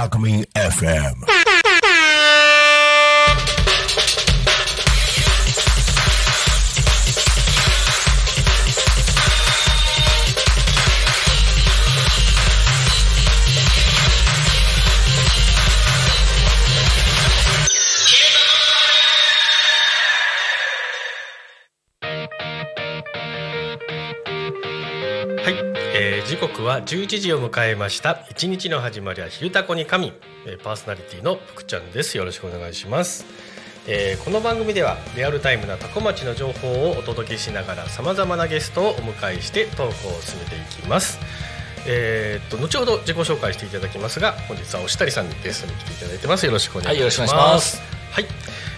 Alchemy FM. 刻は11時を迎えました。一日の始まりは昼タコに神、えーパーソナリティの福ちゃんです。よろしくお願いします、えーこの番組ではリアルタイムなタコ町の情報をお届けしながらさまざまなゲストをお迎えしてトークを進めていきます。えーっと後ほど自己紹介していただきますが本日は押谷さんにゲストに来ていただいてます。よろしくお願いします、はいよろしくお願いします。はい、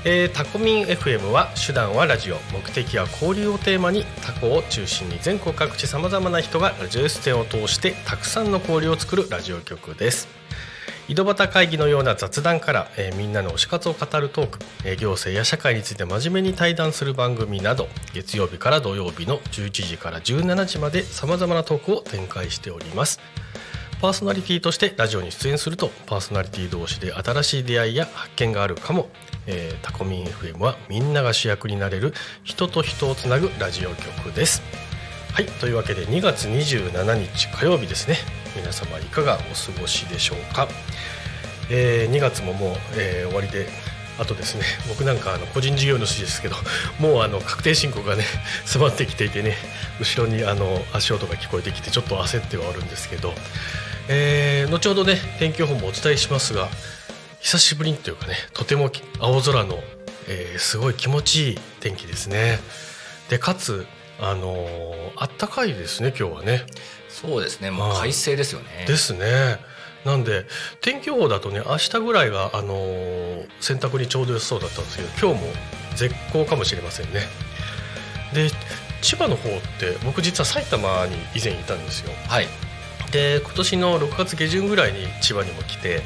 えータコミン FM は手段はラジオ。目的は交流をテーマにタコを中心に全国各地さまざまな人がラジオ出演を通してたくさんの交流を作るラジオ局です。井戸端会議のような雑談から、えーみんなの推し活を語るトーク、えー行政や社会について真面目に対談する番組など月曜日から土曜日の11時から17時までさまざまなトークを展開しております。パーソナリティとしてラジオに出演するとパーソナリティ同士で新しい出会いや発見があるかも、えータコミン FM はみんなが主役になれる人と人をつなぐラジオ局です。はいというわけで2月27日火曜日ですね。皆様いかがお過ごしでしょうか、えー2月ももう、えー終わりであとですね 僕なんかあの個人事業主ですけどもうあの確定申告がね 迫ってきていてね後ろにあの足音が聞こえてきてちょっと焦ってはあるんですけど、えー後ほどね天気予報もお伝えしますが久しぶりにというかねとてもき青空の、えーすごい気持ちいい天気ですね。でかつあのーあったかいですね今日はね。そうですね。もうはい。快晴ですよね。ですね。なんで天気予報だとね明日ぐらいが、あのー洗濯にちょうど良さそうだったんですけど今日も絶好かもしれませんね。で千葉の方って僕実は埼玉に以前いたんですよ。はいで今年の6月下旬ぐらいに千葉にも来て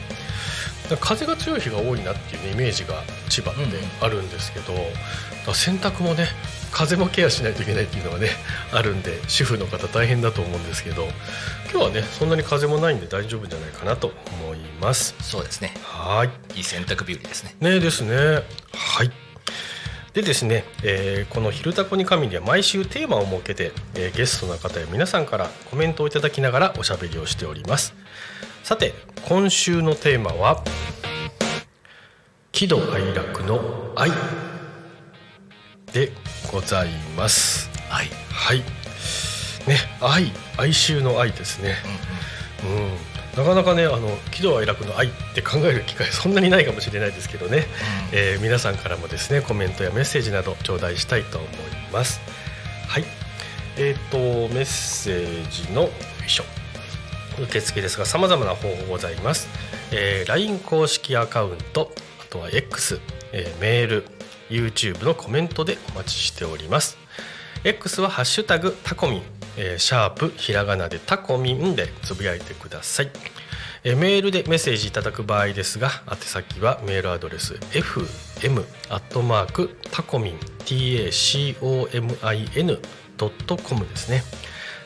風が強い日が多いなっていう、ね、イメージが千葉ってあるんですけど、だから洗濯もね風もケアしないといけないっていうのがねあるんで主婦の方大変だと思うんですけど今日はねそんなに風もないんで大丈夫じゃないかなと思います。そうですね。はい。いい洗濯日和ですね。ねですね。はいでですね、えーこの「昼タコに神」には毎週テーマを設けて、えーゲストの方や皆さんからコメントをいただきながらおしゃべりをしております。さて今週のテーマは「喜怒哀楽の愛」でございます。はいはい。ね愛。哀愁の愛ですね。うん、なかなかねあの喜怒哀楽の愛って考える機会そんなにないかもしれないですけどね、えー皆さんからもですねコメントやメッセージなど頂戴したいと思います。はい。えっ、とメッセージの受付ですが様々な方法ございます、えー LINE 公式アカウントあとは X、えーメール YouTube のコメントでお待ちしております。X は「ハッシュタグタコミン」えーシャープひらがなでタコミンでつぶやいてください、えーメールでメッセージいただく場合ですが宛先はメールアドレス fm アットマークタコミン tacomin ドットコムですね。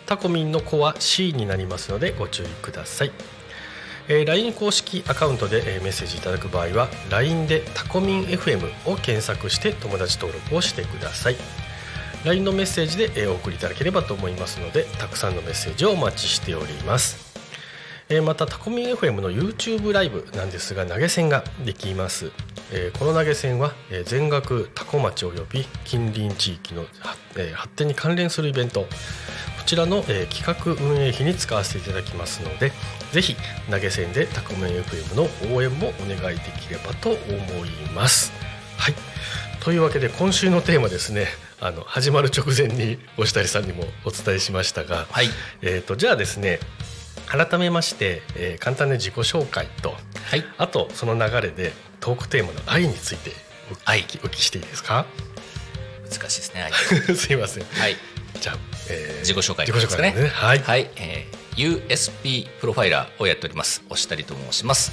タコミンの子は C になりますのでご注意ください。えー LINE 公式アカウントで、えーメッセージいただく場合は LINE でタコミン FM を検索して友達登録をしてください。LINE のメッセージで、お送りいただければと思いますのでたくさんのメッセージをお待ちしております。またタコミン FM の YouTube ライブなんですが投げ銭ができます、この投げ銭は、全額タコ町および近隣地域の、発展に関連するイベント。こちらの、企画運営費に使わせていただきますのでぜひ投げ銭でタコミン FM の応援もお願いできればと思います。はい。というわけで今週のテーマですね。あの始まる直前に押谷さんにもお伝えしましたが、はい。えー、とじゃあですね改めまして、えー簡単な自己紹介とはい。あとその流れでトークテーマの愛についてお愛聞きお聞きしていいですか？難しいですねはい、すいません。はい。じゃあ、えー自己紹介ですね。はい、はい、えー USP プロファイラーをやっております。押谷と申します。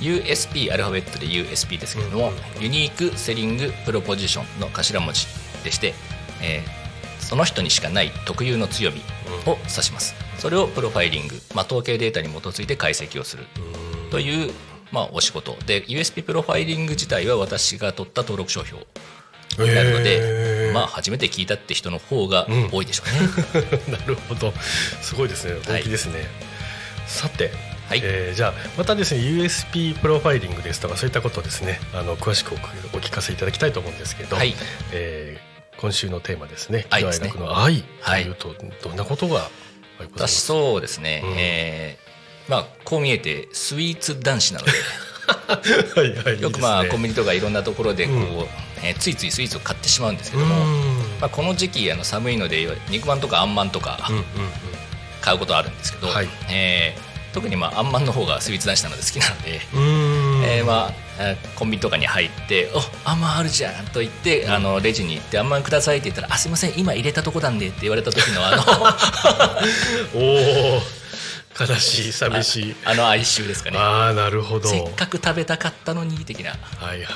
USP アルファベットで USP ですけれども、ユニークセリングプロポジションの頭文字でして、えーその人にしかない特有の強みを指します。それをプロファイリング、まあ、統計データに基づいて解析をするという、まあ、お仕事。で USP プロファイリング自体は私が取った登録商標になるので、えー。まあ初めて聞いたって人の方が多いでしょうね、なるほど。すごいですね。本気ですね、さて、はい。えーじゃあまたですね USP プロファイリングですとかそういったことをですねあの詳しくおお聞かせいただきたいと思うんですけど、はい。えー今週のテーマですね。愛ですね。の愛というと、どんなことが私すそうですね、うん。えーまあこう見えてスイーツ男子なので。はいはいよくまあねコンビニとかいろんなところでこう、うん。えーついついスイーツを買ってしまうんですけうども、ん。まあ、この時期あの寒いので肉まんとかあんまんとかうんうん。買うことあるんですけど、はい。えー特にまああんまんの方がスイーツ男子なので好きなので。えーまあえーコンビニとかに入って「おあんまんあるじゃん」と言って、あのレジに行って「あんまんください」って言ったら「あすいません今入れたとこなんで」って言われた時のあの おお悲しい寂しい。あの哀愁ですかね。ああなるほど。せっかく食べたかったのに的な。はいはいはい。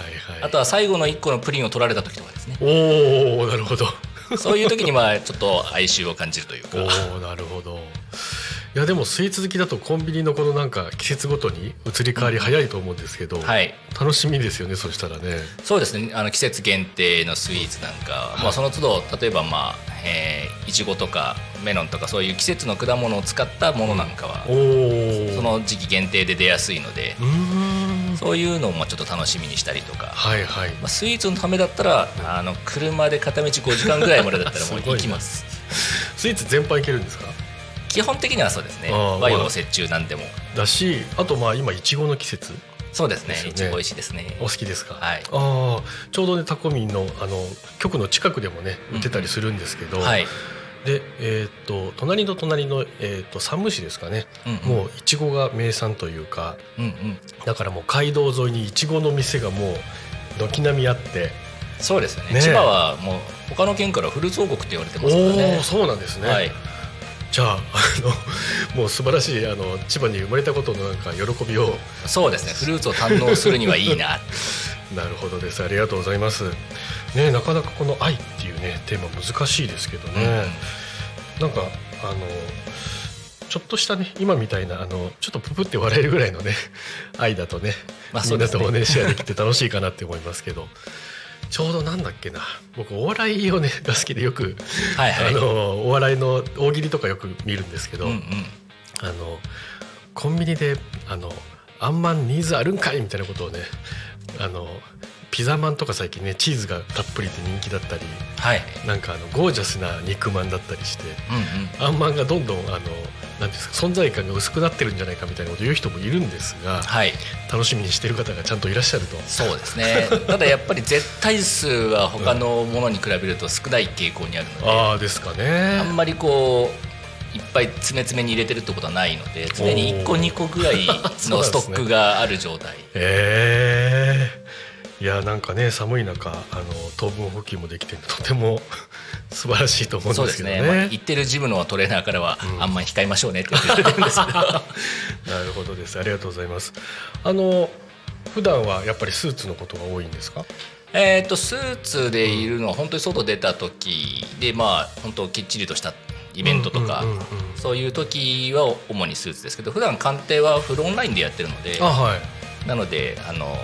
あとは最後の1個のプリンを取られた時とかですね。おおなるほど。そういう時にまあちょっと哀愁を感じるというか。おおなるほどいやでもスイーツ好きだとコンビニのこのなんか季節ごとに移り変わり早いと思うんですけど、はい。楽しみですよねそしたらね。そうですね。あの季節限定のスイーツなんか、まあ、その都度例えばまあえーいちごとかメロンとかそういう季節の果物を使ったものなんかはおおその時期限定で出やすいのでうーん。そういうのもちょっと楽しみにしたりとか、はいはい。まあ、スイーツのためだったらあの車で片道5時間ぐらいまでだったらもう 行きます。スイーツ全般いけるんですか？基本的にはそうですね。和洋折衷なんでも。だしあとまあ今いちごの季節。そうですね。いちご美味しいですね。お好きですか？はい。ああちょうどねタコミンのあの局の近くでもね売ってたりするんですけど、はい、でえーっと隣の隣の、えーっと山武市ですかね、うんうん。もういちごが名産というかうんうん。だからもう街道沿いにいちごの店がもう軒並みあって。そうですよね。ね千葉はもう他の県からフルーツ王国って言われておますからね。おそうなんですね、はいじゃああの もう素晴らしいあの千葉に生まれたことのなんか喜びを。そうですね。フルーツを堪能するにはいいな。なるほどです。ありがとうございます。ねなかなかこの愛っていうねテーマ難しいですけどね、なんかあのちょっとしたね今みたいなあのちょっとププって笑えるぐらいのね愛だとね,、みんなまあそうですね。ともねシェアできて楽しいかなって思いますけどちょうどなんだっけな。僕お笑いをねが好きでよく、はいはい。あのお笑いの大喜利とかよく見るんですけど、うんうん。あのコンビニであのあんまんニーズあるんかいみたいなことをねあのピザマンとか最近ねチーズがたっぷりで人気だったりはい。なんかあのゴージャスな肉まんだったりしてうんうん。あんまんがどんどんあのなんですか存在感が薄くなってるんじゃないかみたいなことを言う人もいるんですがはい。楽しみにしてる方がちゃんといらっしゃると。そうですね。ただやっぱり絶対数は他のものに比べると少ない傾向にあるので、ああですかね。あんまりこういっぱい詰め詰めに入れてるってことはないので常に1個おー2個ぐらいのストックがある状態。ええいやなんかね寒い中あの糖分補給もできてとても 素晴らしいと思うんでけどね。ですすね、まあ、言ってるジムのトレーナーからは、あんまり控えましょうねって言われてるんですけど。なるほどです。ありがとうございます。あの普段はやっぱりスーツのことが多いんですか？えーとスーツでいるのは本当に外出た時でまあ本当きっちりとしたイベントとか、うんうんうんうん。そういう時は主にスーツですけど普段鑑定はフルオンラインでやってるのであはい。なのであの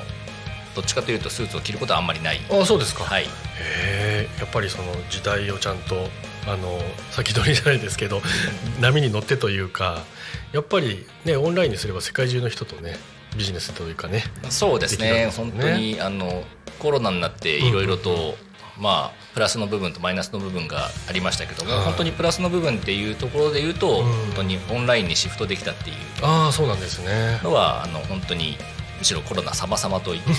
どっちかというとスーツを着ることはあんまりない。あそうですか、はい。へえやっぱりその時代をちゃんとあの先取りじゃないですけど波に乗ってというかやっぱりねオンラインにすれば世界中の人とねビジネスというかねそうですね。ね。本当にあのコロナになっていろいろと、まあプラスの部分とマイナスの部分がありましたけども、はい。本当にプラスの部分っていうところで言うと、うん。本当にオンラインにシフトできたっていう。ああそうなんですね。のはあの本当にむしろコロナ様々と言って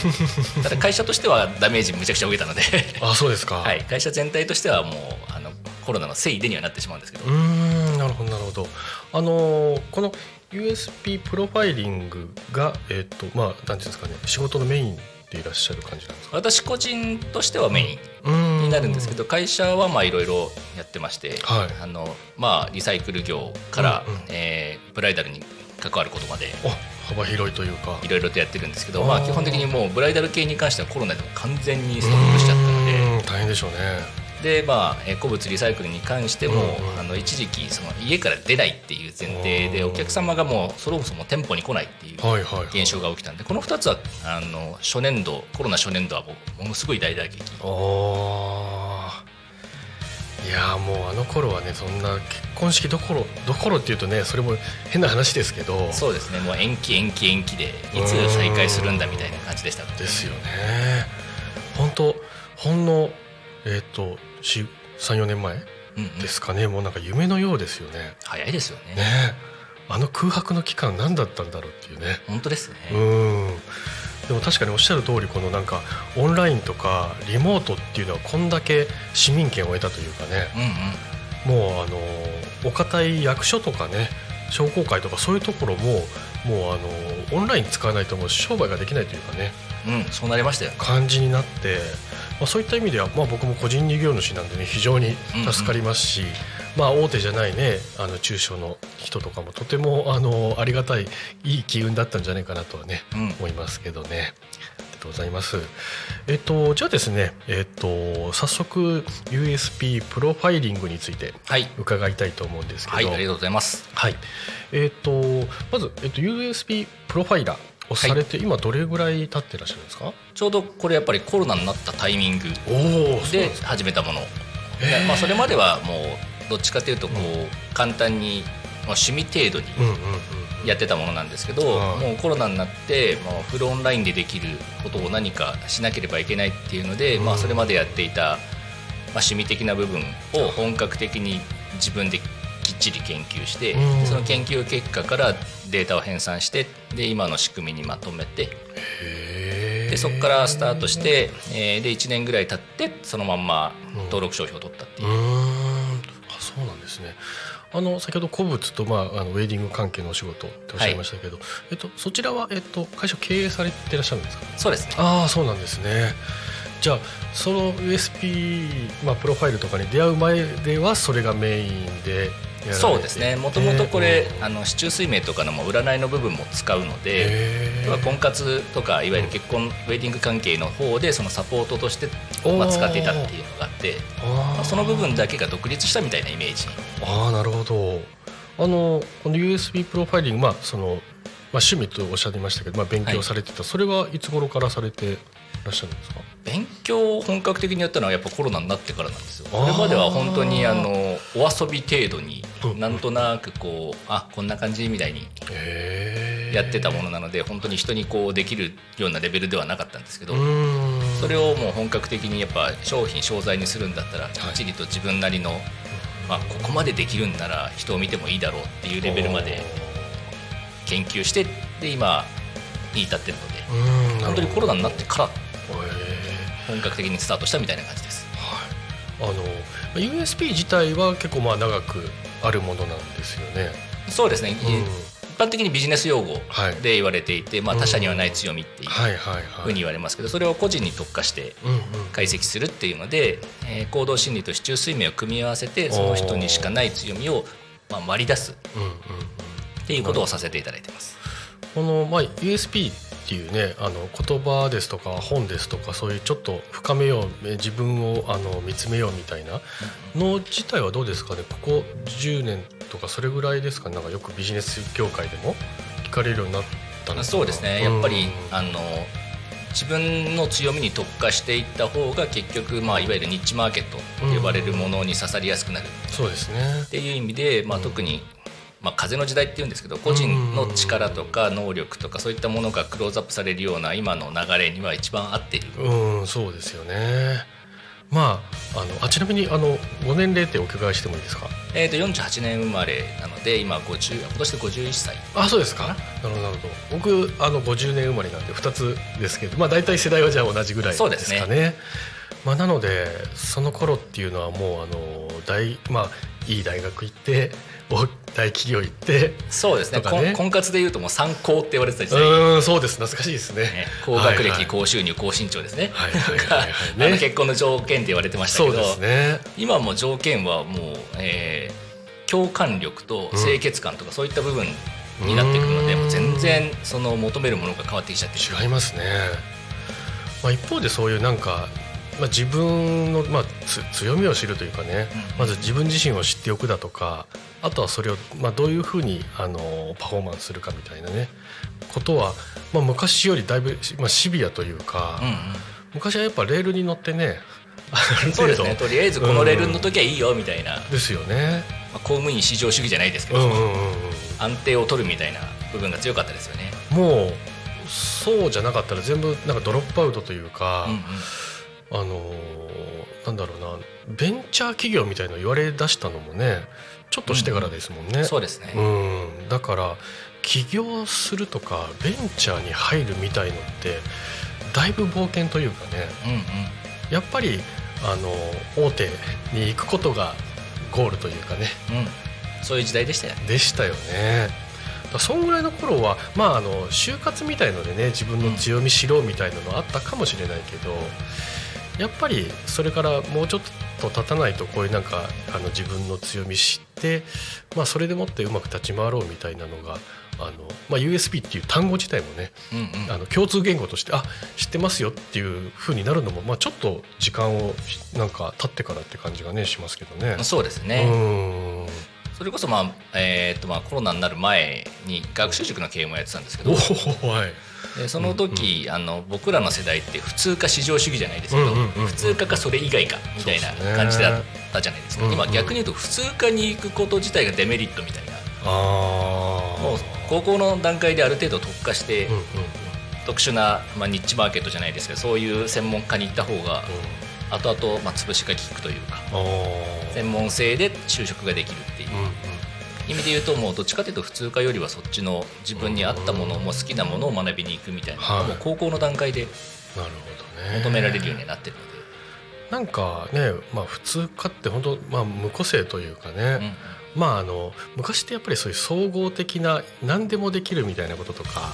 ただ会社としてはダメージむちゃくちゃ受けたので、あそうですか、はい、会社全体としてはもうあのコロナのせいでにはなってしまうんですけど。うーんなるほどなるほど。あのーこの USP プロファイリングがえっ、とまあなんていうんですかね仕事のメインでいらっしゃる感じなんですか？私個人としてはメインになるんですけど会社はまあいろいろやってまして、はい。あのまあ、リサイクル業から、うんうん。えーブライダルに関わることまで。あ幅広いというか。いろいろとやってるんですけど、まあ、基本的にもうブライダル系に関してはコロナでも完全にストップしちゃったのうで大変でしょうね。で、まあ、えー古物リサイクルに関しても、うんうん。あの一時期その家から出ないっていう前提でうんお客様がもうそもそも店舗に来ないっていう現象が起きたんでこの2つはあの初年度コロナ初年度はものすごい大打撃いやーもうあの頃はねそんな結婚式どころどころっていうとねそれも変な話ですけどそうですね。もう延期延期延期でいつ再開するんだみたいな感じでした。ですよね。本当ほんのえっ、と34年前うんうん。ですかね、もうなんか夢のようですよね。早いですよね。ね。あの空白の期間何だったんだろうっていうね。本当ですね、うんでも確かにおっしゃる通りこのなんかオンラインとかリモートっていうのはこんだけ市民権を得たというかね。うんうん。もうあのお堅い役所とかね商工会とかそういうところももうあのオンライン使わないともう商売ができないというかね。うん、そうなりましたよ。感じになって、まあ、そういった意味では、まあ、僕も個人事業主なんでね非常に助かりますし、まあ、大手じゃないねあの中小の人とかもとてもあのありがたいいい機運だったんじゃないかなとはね、うん。思いますけどね。ありがとうございます。えっとじゃあですね、えっと早速 USP プロファイリングについてはい。伺いたいと思うんですけど、はいありがとうございます。はい。えっとまずえっと USP プロファイラーをされて、今どれぐらい経ってらっしゃるんですか？ちょうどこれやっぱりコロナになったタイミングで始めたもの、まあ、それまではもうどっちかというとこう簡単に、まあ、趣味程度にやってたものなんですけど、はいもうコロナになって、まあ、フルオンラインでできることを何かしなければいけないっていうので、うん。まあ、それまでやっていた、まあ、趣味的な部分を本格的に自分できっちり研究して、その研究結果からデータを編纂してで今の仕組みにまとめてでそこからスタートして、えーで1年ぐらい経ってそのまんまうん登録商標を取ったっていうですね。あの先ほど古物と、まあ、あのウェディング関係のお仕事っておっしゃいましたけど、えっと、そちらは、えっと、会社を経営されてらっしゃるんですか？そうですね。ああそうなんですね。じゃあその USP、まあ、プロファイルとかに出会う前ではそれがメインでそうですね。もともとこれ、うんあの市中水明とかのも占いの部分も使うので、婚活とかいわゆる結婚、ウェディング関係の方でそのサポートとして、まあ、使っていたっていうのがあって、まあその部分だけが独立したみたいなイメージ。ああなるほど。あのこの USB プロファイリングまあその、まあ、趣味とおっしゃいましたけど、まあ、勉強されてた、それはいつ頃からされてらっしゃるんですか？勉強を本格的にやったのはやっぱコロナになってからなんですよ。これまでは本当にあのお遊び程度にう。んなんとなくこうあこんな感じみたいにやってたものなので本当に人にこうできるようなレベルではなかったんですけどそれをもう本格的にやっぱ商品商材にするんだったらきっちりと自分なりの、まあ、ここまでできるんなら人を見てもいいだろうっていうレベルまで研究してで今に至ってるので本当にコロナになってから本格的にスタートしたみたいな感じです。はい。あのまあ USB 自体は結構まあ長くあるものなんですよね。そうですね、うん。一般的にビジネス用語はい。で言われていて、まあ、他社にはない強みっていうはいはいはい。ふうに言われますけどそれを個人に特化して解析するっていうので、えー行動心理と市中水明を組み合わせてその人にしかない強みを、まあ、割り出すっていうことをさせていただいてます。この、まあ、USP っていうねあの言葉ですとか本ですとかそういうちょっと深めようえ自分をあの見つめようみたいなの自体はどうですかね？ここ10年とかそれぐらいですかね？なんかよくビジネス業界でも聞かれるようになったのそうですね。やっぱり、うんあの自分の強みに特化していった方が結局、まあ、いわゆるニッチマーケットと呼ばれるものに刺さりやすくなる。そうですね。っていう意味で、まあ、特に、まあ、風の時代っていうんですけど個人の力とか能力とかそういったものがクローズアップされるような今の流れには一番合っている。うんそうですよね。まああのあちなみにあのご年齢ってお伺いしてもいいですか？えー、と48年生まれなので今50今年で51歳。あそうですか。なるほどなるほど。僕あの50年生まれなんで2つですけどまあ大体世代はじゃあ同じぐらいですかね。そうですね。まあ、なのでその頃っていうのはもうあの大まあいい大学行ってお大企業行ってそうですね。ね。婚婚活でいうともう参考って言われてた時代、ね、うんそうです。懐かしいですね。高学歴、はいはい。高収入高身長ですね、結婚の条件って言われてましたけど。そうですね。今も条件はもう、えー共感力と清潔感とかそういった部分になってくるので、うん。全然その求めるものが変わってきちゃってる。違いますね、まあ、一方でそういうなんか、まあ、自分の、まあ、つ強みを知るというかね、うん。まず自分自身を知っておくだとかあとはそれを、まあ、どういうふうにあのパフォーマンスするかみたいなね。ことは、まあ、昔よりだいぶ、まあ、シビアというか、うんうん。昔はやっぱレールに乗ってねそうですね。とりあえずこのレールの時はいいよみたいな、まですよね。あ、公務員至上主義じゃないですけど、うんうんうんうん。安定を取るみたいな部分が強かったですよね。もうそうじゃなかったら全部なんかドロップアウトというか、うんうん。あのーなんだろうなベンチャー企業みたいの言われ出したのもねちょっとしてからですもんね。そうですね、うんだから起業するとかベンチャーに入るみたいのってだいぶ冒険というかねうんうんやっぱりあの大手に行くことがゴールというかねうん、そういう時代でしたよね。でしたよね。そんぐらいの頃はまああの就活みたいのでね自分の強み知ろうみたいなのあったかもしれないけど、やっぱりそれからもうちょっと経たないとこういうなんかあの自分の強み知って、まあ、それでもってうまく立ち回ろうみたいなのがあの、まあ、USB っていう単語自体もねうんうん。あの共通言語としてあ知ってますよっていう風になるのも、まあ、ちょっと時間をなんか経ってからって感じがねしますけどね。そうですうね、ん。それこそ、まあえーっとまあ、コロナになる前に学習塾の経営もやってたんですけおど。おはいでその時、あの僕らの世代って普通か至上主義じゃないですけど、うんうんうんうん普通かかそれ以外かみたいな感じだったじゃないですか、うんうん今逆に言うと普通科に行くこと自体がデメリットみたいな。ああもう高校の段階である程度特化して、うんうんうん。特殊な、まあ、ニッチマーケットじゃないですけどそういう専門家に行った方が後々、まあ、潰しが効くというか専門性で就職ができるっていう。うんうん意味で言うともうどっちかというと普通科よりはそっちの自分に合ったものもう好きなものを学びに行くみたいなもう高校の段階で求められるようになってるので。なんかねまあ普通科って本当まあ無個性というかね、うんまああの昔ってやっぱりそういう総合的な何でもできるみたいなこととか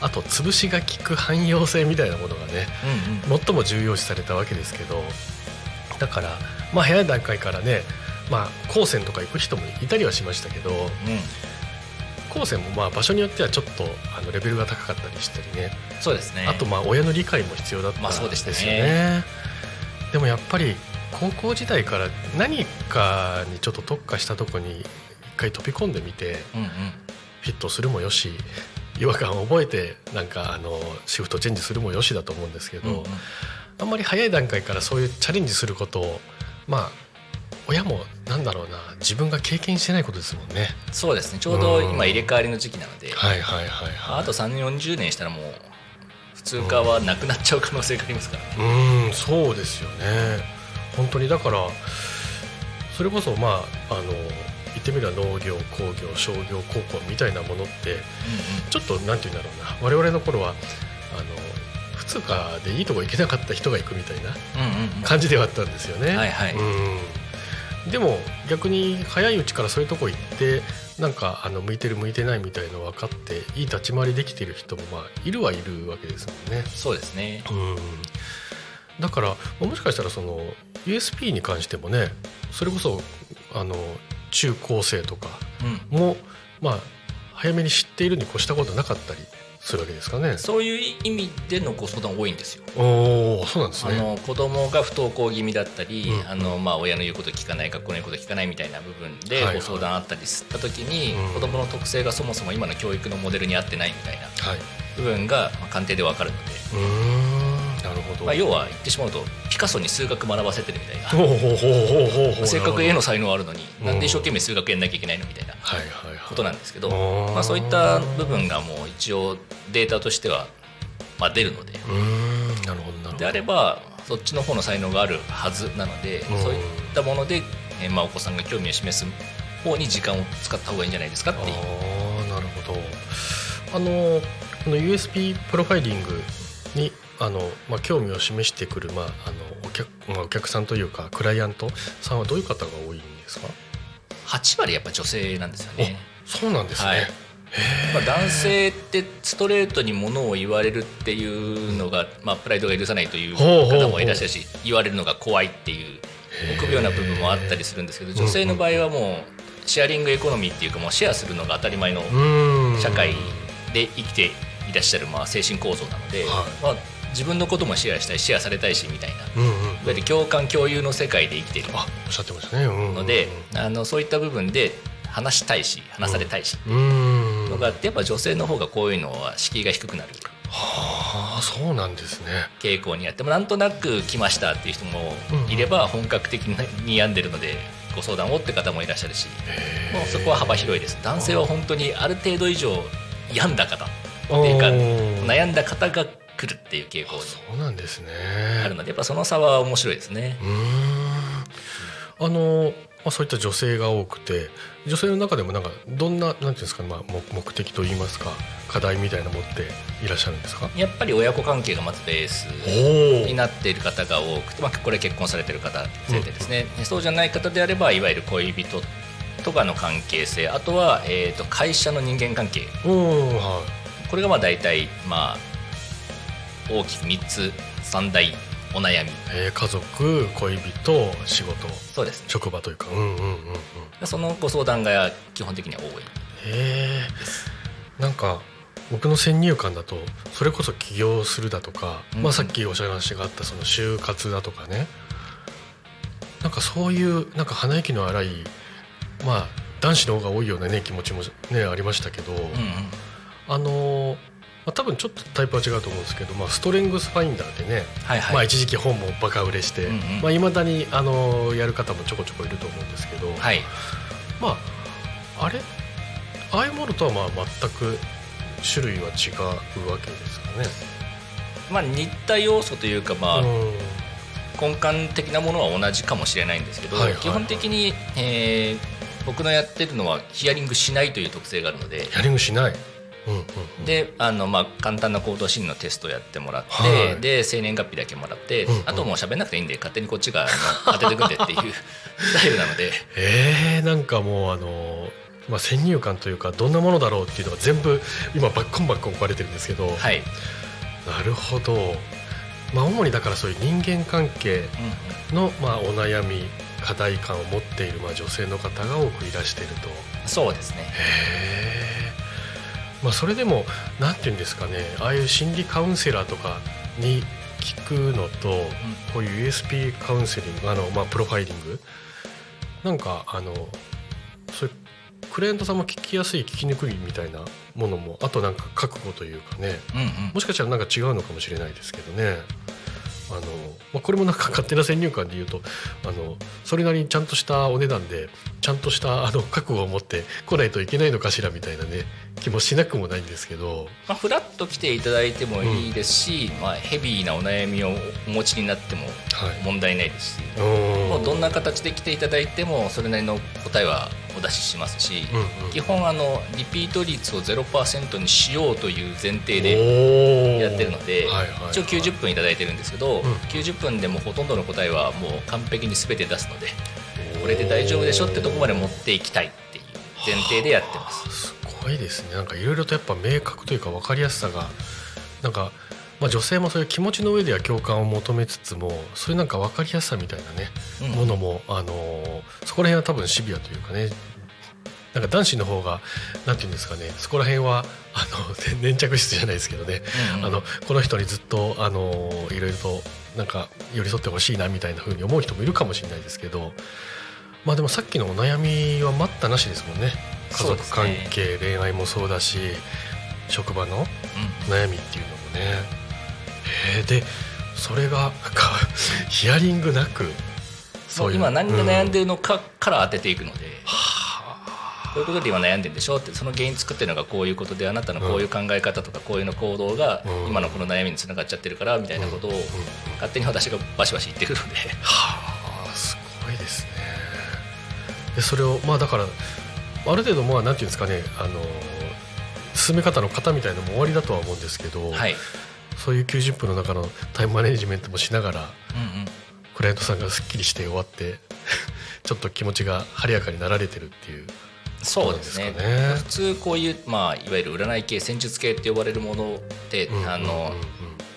あと潰しが効く汎用性みたいなものがねうんうん。最も重要視されたわけですけどだからまあ早い段階からねまあ高専とか行く人もいたりはしましたけどうん高専もまあ場所によってはちょっとあのレベルが高かったりしたりね。そうですね。あとまあ親の理解も必要だったまあそうですよね。でもやっぱり高校時代から何かにちょっと特化したとこに一回飛び込んでみてうんうん。フィットするもよし違和感を覚えてなんかあのシフトチェンジするもよしだと思うんですけど、うんうん。あんまり早い段階からそういうチャレンジすることをまあ親もなんだろうな自分が経験してないことですもんね。そうですね。ちょうど今入れ替わりの時期なので。はいはいはいはい。あと3 4 0年したらもう普通科はなくなっちゃう可能性がありますから。ねうーん。そうですよね。本当にだからそれこそまああの言ってみれば農業工業商業高校みたいなものってちょっとなんて言うんだろうな。我々の頃はあの普通科でいいとこ行けなかった人が行くみたいな感じではあったんですよね。はいはい。うん、でも逆に早いうちからそういうとこ行ってなんかあの向いてる向いてないみたいの分かっていい立ち回りできてる人もまあいるはいるわけですもんね。そうですね。うん。だからもしかしたらその USP に関してもねそれこそあの中高生とかうん。もまあ早めに知っているに越したことなかったりするわけですかね。そういう意味でのご相談多いんですよおおそうなんですね。あの子供が不登校気味だったり、うんあのまあ、親の言うこと聞かない学校の言うこと聞かないみたいな部分ではいはいご相談あったりした時に、うん子供の特性がそもそも今の教育のモデルに合ってないみたいなはい。部分がまあ鑑定で分かるので、うーんなるほど。まあ、要は言ってしまうとピカソに数学学ばせてるみたいな。ほうほうほうほうほうほう。せっかく絵のの才能あるのにうんなんで一生懸命数学やんなきゃいけないのみたいなはいはいはい。ことなんですけど、まあ、そういった部分がもう一応データとしてはまあ出るのでうーんなるほどなるほど。であればそっちの方の才能があるはずなので、うんそういったもので、えーまあ、お子さんが興味を示す方に時間を使った方がいいんじゃないですかっていうああなるほどあのこの USB プロファイリングにあの、まあ、興味を示してくる、まあ、あのお客まあ、お客さんというかクライアントさんはどういう方が多いんですか？8割やっぱ女性なんですよね。そうなんですね、はい。まあ、男性ってストレートにものを言われるっていうのが、まあ、プライドが許さないという方もいらっしゃるし言われるのが怖いっていう臆病な部分もあったりするんですけど女性の場合はもうシェアリングエコノミーっていうかもうシェアするのが当たり前のうん。社会で生きていらっしゃるまあ精神構造なので、はい。まあ、自分のこともシェアしたいシェアされたいしみたいな。うんうんいわゆる共感共有の世界で生きている。あおっしゃってましたね、うんうんうんので、あのそういった部分で話したいし話されたいし。うんのがあってやっぱ女性の方がこういうのは敷居が低くなるはあそうなんですね。傾向にあってもなんとなく来ましたっていう人もいれば本格的に病んでるのでご相談をって方もいらっしゃるし。へもうそこは幅広いです。男性は本当にある程度以上病んだ方っていうか悩んだ方が来るっていう傾向にそうなんですね。あるのでやっぱその差は面白いですね。あの、まあ、そういった女性が多くて女性の中でもなんかどんななんていうんですか、まあ、目目的といいますか課題みたいなの持っていらっしゃるんですか？やっぱり親子関係がまずベースおになっている方が多くて、まあ、これ結婚されている方前提ですね、そうじゃない方であればいわゆる恋人とかの関係性あとは、えー、と会社の人間関係。はこれがまあ大体まあ大きく3つ3大お悩み。い、えー家族恋人仕事。そうです。ね職場というか。うんうんうんうんそのご相談が基本的には多いへえなんか僕の先入観だとそれこそ起業するだとか、うんまあ、さっきお話があったその就活だとかね。なんかそういうなんか鼻息の荒いまあ男子の方が多いようなね気持ちもねありましたけど、うんうん。あのーまあ、多分ちょっとタイプは違うと思うんですけど、まあ、ストレングスファインダーでね、はいはい、まあ、一時期本もバカ売れしてうんうん。まあ、未だに、あのーやる方もちょこちょこいると思うんですけど、はい。まああれ？ああいうものとはまあ全く種類は違うわけですかね。まあ似た要素というかまあ、うん。根幹的なものは同じかもしれないんですけど、はいはいはい。基本的に、えー僕のやってるのはヒアリングしないという特性があるのでヒアリングしない。であの、まあ、簡単な行動心理のテストをやってもらって、はい。で生年月日だけもらって、うんうん。あともう喋んなくていいんで勝手にこっちが当ててくんでっていう スタイルなので。えー、なんかもうあのまあ、先入観というかどんなものだろうっていうのが全部今バッコンバッコン置かれてるんですけど、はい、なるほど、まあ、主にだからそういう人間関係の、まあ、お悩み課題感を持っている、まあ、女性の方が多くいらしていると。そうですね。へえ、まあ、それでもなんていうんですかねああいう心理カウンセラーとかに聞くのと、こういう USP カウンセリングあの、まあ、プロファイリングなんかあのそういうクライアントさんも聞きやすい聞きにくいみたいなものもあとなんか覚悟というかねうんうん。もしかしたらなんか違うのかもしれないですけどねあの、まあ、これもなんか 勝手な先入観で言うとあのそれなりにちゃんとしたお値段でちゃんとしたあの覚悟を持って来ないといけないのかしらみたいなね気もしなくもないんですけどまあ、フラッと来ていただいてもいいですし、まあ、ヘビーなお悩みをお持ちになってもはい。問題ないですし、うん。もうどんな形で来ていただいてもそれなりの答えはお出ししますし、うんうん。基本あのリピート率を0%にしようという前提でややってるので、はいはい一応90分いただいてるんですけど、うん。90分でもほとんどの答えはもう完璧に全て出すのでこれで大丈夫でしょってとこまで持っていきたいっていう前提でやってます。すごいですね。なんかいろいろとやっぱ明確というか分かりやすさがなんか、まあ、女性もそういう気持ちの上では共感を求めつつもそういうなんか分かりやすさみたいなね、うん。ものも、あのーそこら辺は多分シビアというかねなんか男子の方がなんていうんですかねそこら辺はあの 粘着質じゃないですけどね、うんうん。あのこの人にずっと、あのーいろいろとなんか寄り添ってほしいなみたいな風に思う人もいるかもしれないですけどまあでもさっきのお悩みは待ったなしですもんね家族関係、恋愛もそうだし職場の悩みっていうのもね。へえでそれがか ヒアリングなくそう今何で悩んでるのかから当てていくので、はこういうことで今悩んでるんでしょってその原因作ってるのがこういうことであなたのこういう考え方とかこういうの行動がうん。今のこの悩みにつながっちゃってるからみたいなことを勝手に私がバシバシ言ってくるので。はあすごいですね。でそれをまあだからある程度まあなんていうんですかねあの進め方の型みたいなのも終わりだとは思うんですけど、はい、そういう90分の中のタイムマネジメントもしながらうんうん、クライアントさんがすっきりして終わって ちょっと気持ちが晴れやかになられてるっていう。そうですね。ね。普通こういう、まあ、いわゆる占い系戦術系って呼ばれるものって、あの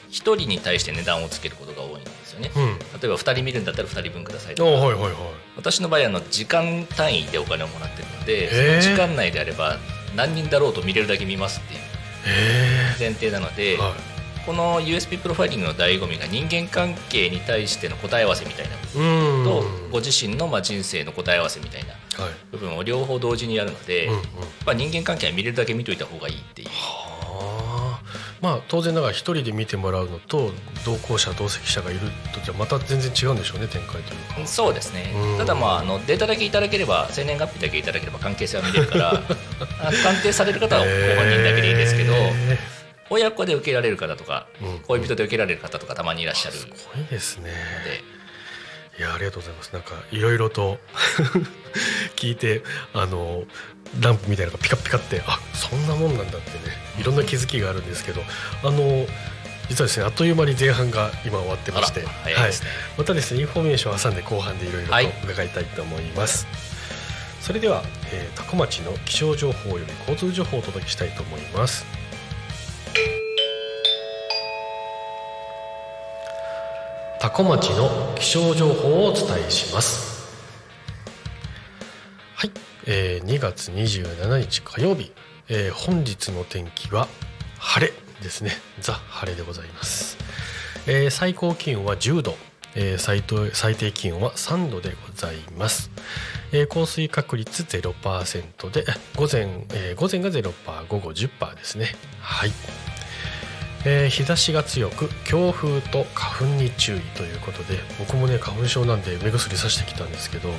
一人に対して値段をつけることが多いよね。うん。例えば2人見るんだったら2人分くださいとか。おはいはいはい。私の場合あの時間単位でお金をもらってるのでその時間内であれば何人だろうと見れるだけ見ますっていうへ前提なので、えはい。この USB プロファイリングの醍醐味が人間関係に対しての答え合わせみたいなとご自身のまあ人生の答え合わせみたいなはい。部分を両方同時にやるので、まあ、人間関係は見れるだけ見といた方がいいっていう。はあまあ当然ながら一人で見てもらうのと同行者同席者がいるとじゃまた全然違うんでしょうね展開というか。そうですね。うん。ただまああのデータだけいただければ生年月日だけいただければ関係性は見れるから あ鑑定される方はご本人だけでいいですけどへ親子で受けられる方とかうん。恋人で受けられる方とかたまにいらっしゃるすごいですね。でいやありがとうございます。なんかいろいろと 聞いてあのランプみたいなのがピカピカってあそんなもんなんだってね。いろんな気づきがあるんですけどあの実はですねあっという間に前半が今終わってまして、あら早いまたですねインフォメーションを挟んで後半でいろいろとはい。伺いたいと思います、それでは、えー、多古町の気象情報より交通情報をお届けしたいと思います多古町の気象情報をお伝えします。はい、えー2月27日火曜日、えー本日の天気は晴れですね。ザ晴れでございます、えー最高気温は10度、えー最最低気温は3度でございます、えー降水確率0%で午前、えー午前が0%午後10%ですね。はい。えー日差しが強く強風と花粉に注意ということで僕もね花粉症なんで目薬さしてきたんですけど、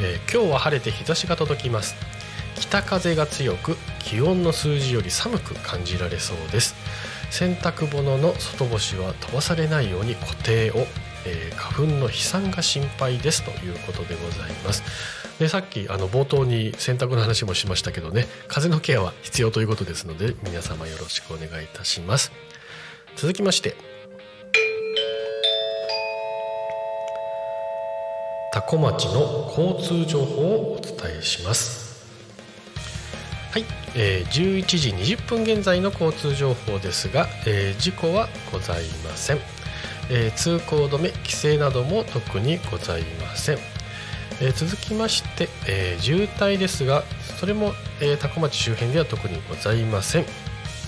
えー今日は晴れて日差しが届きます。北風が強く気温の数字より寒く感じられそうです。洗濯物の外干しは飛ばされないように固定を、えー花粉の飛散が心配です。ということでございます。でさっきあの冒頭に洗濯の話もしましたけどね風のケアは必要ということですので皆様よろしくお願いいたします。続きまして。多古町の交通情報をお伝えします。はい、えー11時20分現在の交通情報ですが、えー事故はございません、えー通行止め規制なども特にございません、えー続きまして、えー渋滞ですがそれも、えー多古町周辺では特にございません。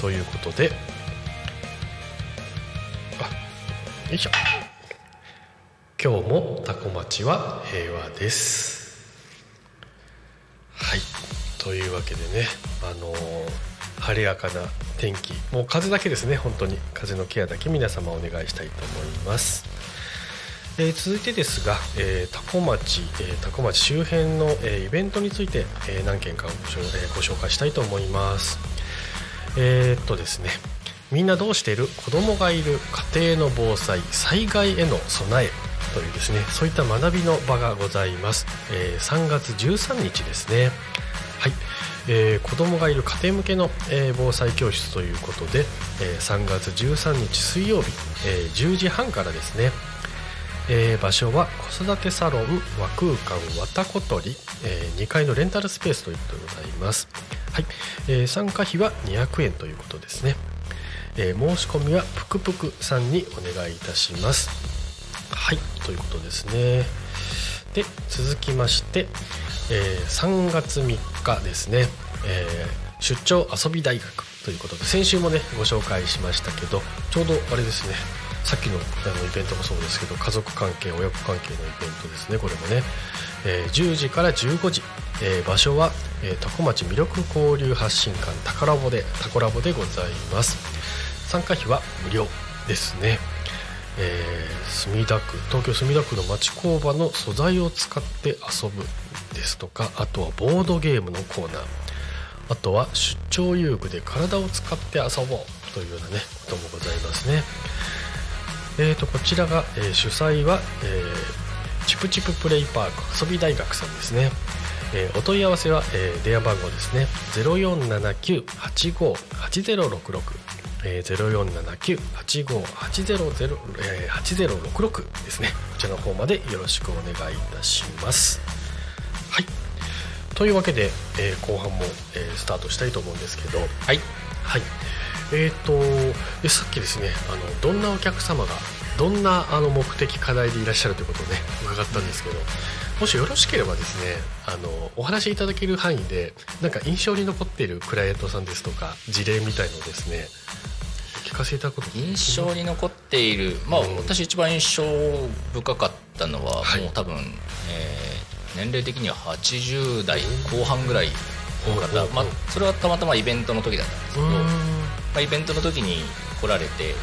ということでよいしょ。今日も多古町は平和です。はい。というわけでねあのー晴れやかな天気。もう風だけですね本当に。風のケアだけ皆様お願いしたいと思います、えー続いてですが、えー多古町、えー多古町周辺の、えーイベントについて、えー何件かご紹,、えーご紹介したいと思います。えーっとですね。みんなどうしている？子供がいる。家庭の防災。災害への備え。というですね。そういった学びの場がございます、えー3月13日ですね。はい、えー子供がいる。家庭向けの、えー防災教室ということで、えー3月13日水曜日、え10時半からですね。えー場所は子育てサロン和空間わたこ鳥、えー2階のレンタルスペースということでございます、はい。えー参加費は200円ということですね、えー申し込みはぷくぷくさんにお願いいたします。はいということですね。で続きまして、えー3月3日ですね、えー出張遊び大学ということで先週もねご紹介しましたけどちょうどあれですね。さっきのあのイベントもそうですけど家族関係親子関係のイベントですね。これもね、えー10時から15時、えー場所は、えー、多古町魅力交流発信館タコラボでタコラボでございます。参加費は無料ですね。えー墨田区東京墨田区の町工場の素材を使って遊ぶですとかあとはボードゲームのコーナー。あとは出張遊具で体を使って遊ぼうというようなねこともございますね。えーとこちらが、えー主催は、えーチプチププレイパーク遊び大学さんですね、えーお問い合わせは、えー電話番号ですね。0479858066えー、0479858066、えー8066ですね。こちらの方までよろしくお願いいたします。はい。というわけで、えー後半も、えースタートしたいと思うんですけど。はい。はい。えー、とでさっきですねあのどんなお客様がどんなあの目的課題でいらっしゃるということをね伺ったんですけどもしよろしければですねあのお話しいただける範囲でなんか印象に残っているクライアントさんですとか事例みたいのをですねお聞かせいただくこと印象に残っている、まあ、うん。私一番印象深かったのは、はい。もう多分、えー年齢的には80代後半ぐらいの方、まあ、それはたまたまイベントの時だったんですけど、まあ、イベントの時に来られて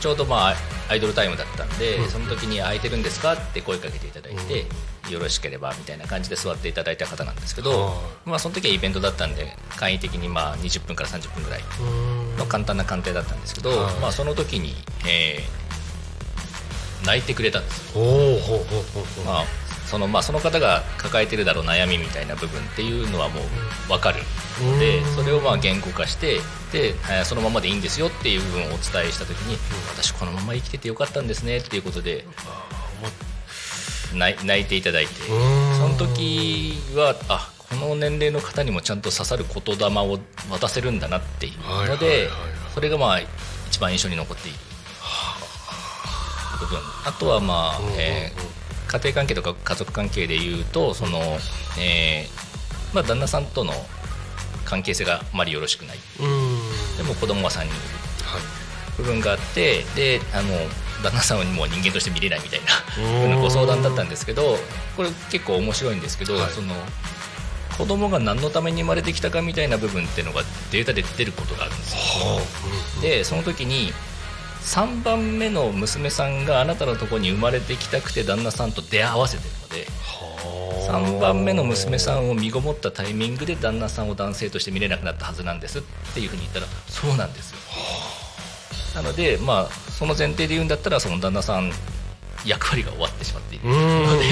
ちょうどまあアイドルタイムだったんで、うん。その時に「空いてるんですか?」って声かけていただいて、よろしければみたいな感じで座っていただいた方なんですけど、はまあ、その時はイベントだったんで簡易的にまあ20分から30分ぐらいうん。の簡単な鑑定だったんですけど、はい。まあ、その時に、えー泣いてくれたんです。あそのまあ、その方が抱えてるだろう悩みみたいな部分っていうのはもう分かるのでうん。それをまあ言語化してで、えーそのままでいいんですよっていう部分をお伝えした時に私このまま生きててよかったんですねっていうことで泣いていただいて。うん。その時はあこの年齢の方にもちゃんと刺さる言霊を渡せるんだなっていう。のではいそれがまあ一番印象に残っている。部分。あとはまあ、えー家庭関係とか家族関係でいうとその、えーまあ、旦那さんとの関係性があまりよろしくない。うん。でも子供は3人いる。はい。部分があってであの旦那さんにもう人間として見れないみたいなご相談だったんですけどこれ結構面白いんですけど、はいその子供が何のために生まれてきたかみたいな部分っていうのがデータで出ることがあるんですよ。でその時に3番目の娘さんがあなたのとこに生まれてきたくて旦那さんと出会わせてるので3番目の娘さんを身ごもったタイミングで旦那さんを男性として見れなくなったはずなんですっていうふうに言ったらそうなんですよなのでまあその前提で言うんだったらその旦那さん役割が終わってしまっている。うん。ので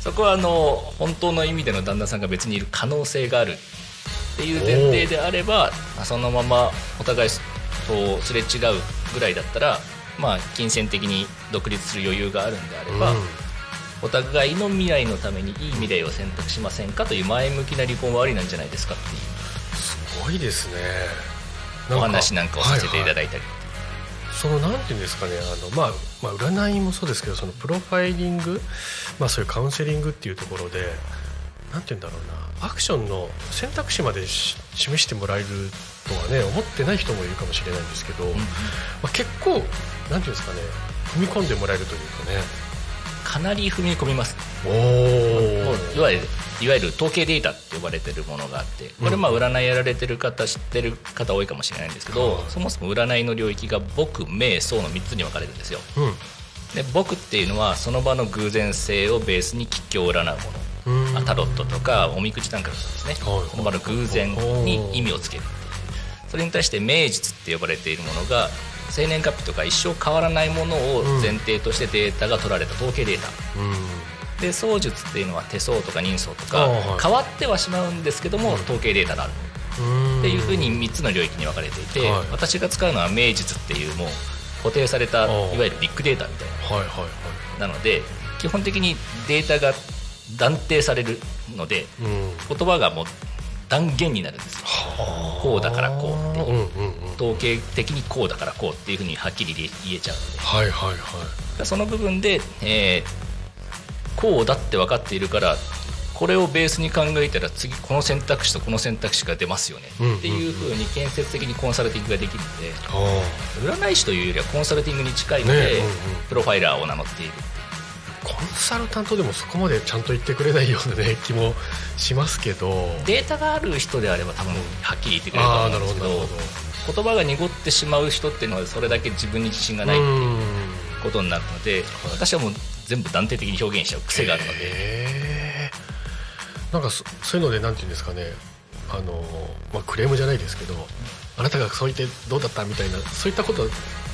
そこはあの本当の意味での旦那さんが別にいる可能性があるっていう前提であればそのままお互いこうすれ違うぐらいだったらまあ金銭的に独立する余裕があるんであれば、うん。お互いの未来のためにいい未来を選択しませんかという前向きな離婚はありなんじゃないですかっていう。すごいですねお話なんかをさせていたいだいたり、そのなんていうんですかねあの、まあ、まあ占いもそうですけどそのプロファイリング、まあ、そういうカウンセリングっていうところでなんて言うんだろうなアクションの選択肢までし示してもらえるとはね思ってない人もいるかもしれないんですけど、まあ、結構なんていうんですかね踏み込んでもらえるというかね。かなり踏み込みます。おもういわゆるいわゆる統計データって呼ばれてるものがあってこれまあ占いやられてる方知ってる方多いかもしれないんですけど、はいそもそも占いの領域が僕瞑想の3つに分かれるんですよ。うん。で僕っていうのはその場の偶然性をベースに吉凶を占うもの。あタロットとかおみくじなんかですね、はいその場の偶然に意味をつけるそれに対して名実って呼ばれているものが生年月日とか一生変わらないものを前提としてデータが取られた統計データ、うんで相術っていうのは手相とか人相とか変わってはしまうんですけども統計データがある。うん。っていうふうに3つの領域に分かれていてはい。私が使うのは名実っていうもう固定されたいわゆるビッグデータみたいな。なので基本的にデータが断定されるのでうん。言葉がもう断言になるんですよ。こうだからこうって統計的にこうだからこうっていうふうにはっきり言えちゃうので。はいはいはい。その部分で、えーこうだって分かっているからこれをベースに考えたら次この選択肢とこの選択肢が出ますよね。うんうんうん。っていうふうに建設的にコンサルティングができるのであ。占い師というよりはコンサルティングに近いので、ねうんうんプロファイラーを名乗っているあコンサルタントでもそこまでちゃんと言ってくれないようなね気もしますけど。データがある人であれば多分はっきり言ってくれると思うんですけど言葉が濁ってしまう人っていうのはそれだけ自分に自信がないっていうことになるので私はもう全部断定的に表現しちゃう癖があるので。へなんかそそういうのでなんていうんですかね。あの、まあ、クレームじゃないですけどあなたがそう言ってどうだったみたいなそういったことは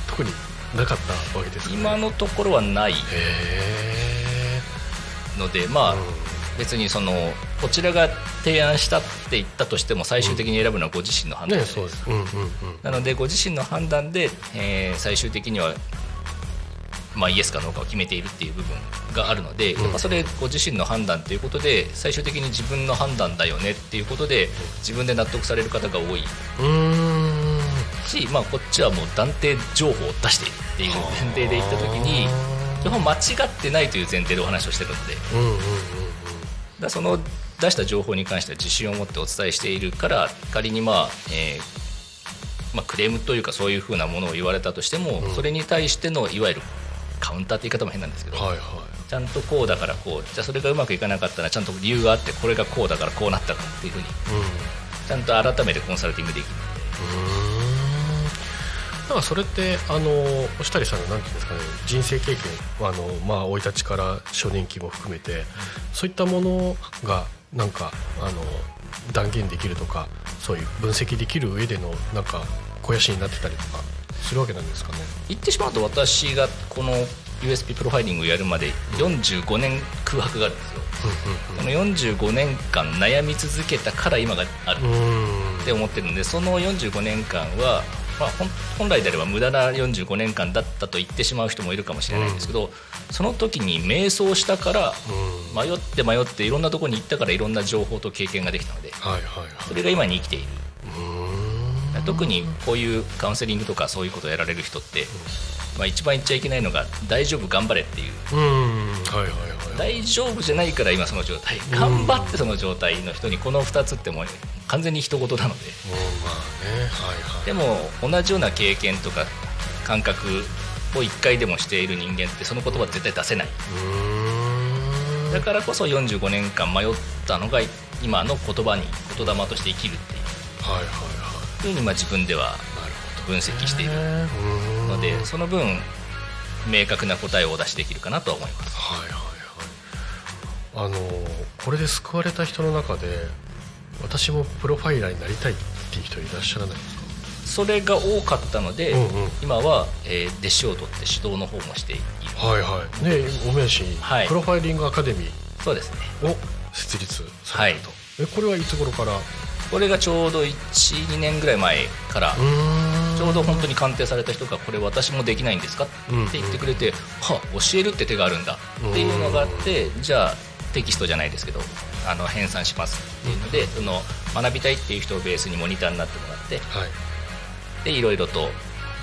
特になかったわけですか、ね、今のところはないへのでまあ、え、別にそのこちらが提案したって言ったとしても最終的に選ぶのはご自身の判うん、断で、す。うんうんうん。なのでご自身の判断で、えー最終的には、まあ、イエスかノーかを決めているっていう部分があるので、うんやっぱそれご自身の判断ということで最終的に自分の判断だよねっていうことで自分で納得される方が多いうーん。し、まあ、こっちはもう断定情報を出しているっていう前提で言った時に基本間違ってないという前提でお話をしてるので。だその出した情報に関しては自信を持ってお伝えしているから仮にまあ、えーまあ、クレームというかそういうふうなものを言われたとしても、うんそれに対してのいわゆるカウンターって言い方も変なんですけど、はいはい。ちゃんとこうだからこうじゃあそれがうまくいかなかったらちゃんと理由があってこれがこうだからこうなったからっていうふうにうん。ちゃんと改めてコンサルティングできる。だからそれってあの押谷さんのなんていうんですかね人生経験あのまあ生い立ちから初年期も含めてそういったものがなんかあの断言できるとかそういう分析できる上でのなんか肥やしになってたりとかするわけなんですかね。言ってしまうと私がこの USP プロファイリングをやるまで45年空白があるんですよ。この45年間悩み続けたから今がある。って思ってるのでその45年間は、まあ、本本来であれば無駄な45年間だったと言ってしまう人もいるかもしれないんですけど、その時に瞑想したからうん。迷って迷っていろんなところに行ったからいろんな情報と経験ができたのでそれが今に生きている特にこういうカウンセリングとかそういうことをやられる人って、まあ、一番言っちゃいけないのが大丈夫頑張れっていう。うん。はいはいはい大丈夫じゃないから今その状態。頑張ってその状態の人にこの2つってもう完全に人事なので。うん。まあね。はいはい。でも同じような経験とか感覚を1回でもしている人間ってその言葉絶対出せない。だからこそ45年間迷ったのが今の言葉に言霊として生きるっていう。はいはいはいふうにまあ自分では分析しているののでその分明確な答えをお出しできるかなとは思います。はいはいはい。あのこれで救われた人の中で私もプロファイラーになりたいっていう人いらっしゃらないですか？それが多かったので、うんうん。今は、えー弟子を取って指導の方もしている。はいはい。ねお名刺に、はい。プロファイリングアカデミそうですね。ーを設立されたと、えこれはいつ頃からうこれがちょうど12年ぐらい前からちょうど本当に鑑定された人がこれ私もできないんですか？って言ってくれて、はあ教えるって手があるんだ。っていうのがあってじゃあテキストじゃないですけどあの編纂します。っていうのでその学びたいっていう人をベースにモニターになってもらってはい。でいろいろと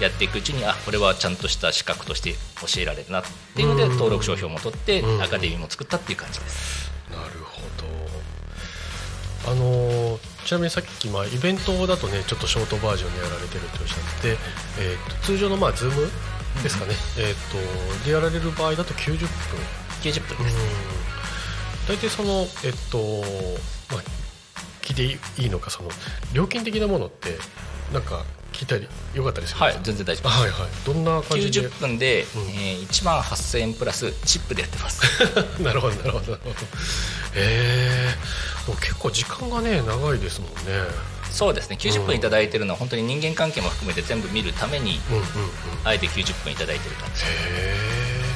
やっていくうちにあこれはちゃんとした資格として教えられるなっていうのでうん。登録商標も取ってうんアカデミーも作ったっていう感じです。なるほど。あのちなみにさっき、まあ、イベントだとねちょっとショートバージョンでやられてるっておっしゃって、えーと通常のまあズームですかね、えー、とでやられる場合だと90分。90分うん。です大体そのえっとまあ聞いていいのかその料金的なものってなんか聞いたりよかったりするんはい全然大丈夫あはいはい。どんな感じで？90分で、うん。えー1万8000円プラスチップでやってます。なるほどなるほど。なるほどへえ結構時間がね長いですもんね。そうですね。90分いただいてるのは本当に人間関係も含めて全部見るためにうんうんうん。へあえて90分いただいてる感じ。え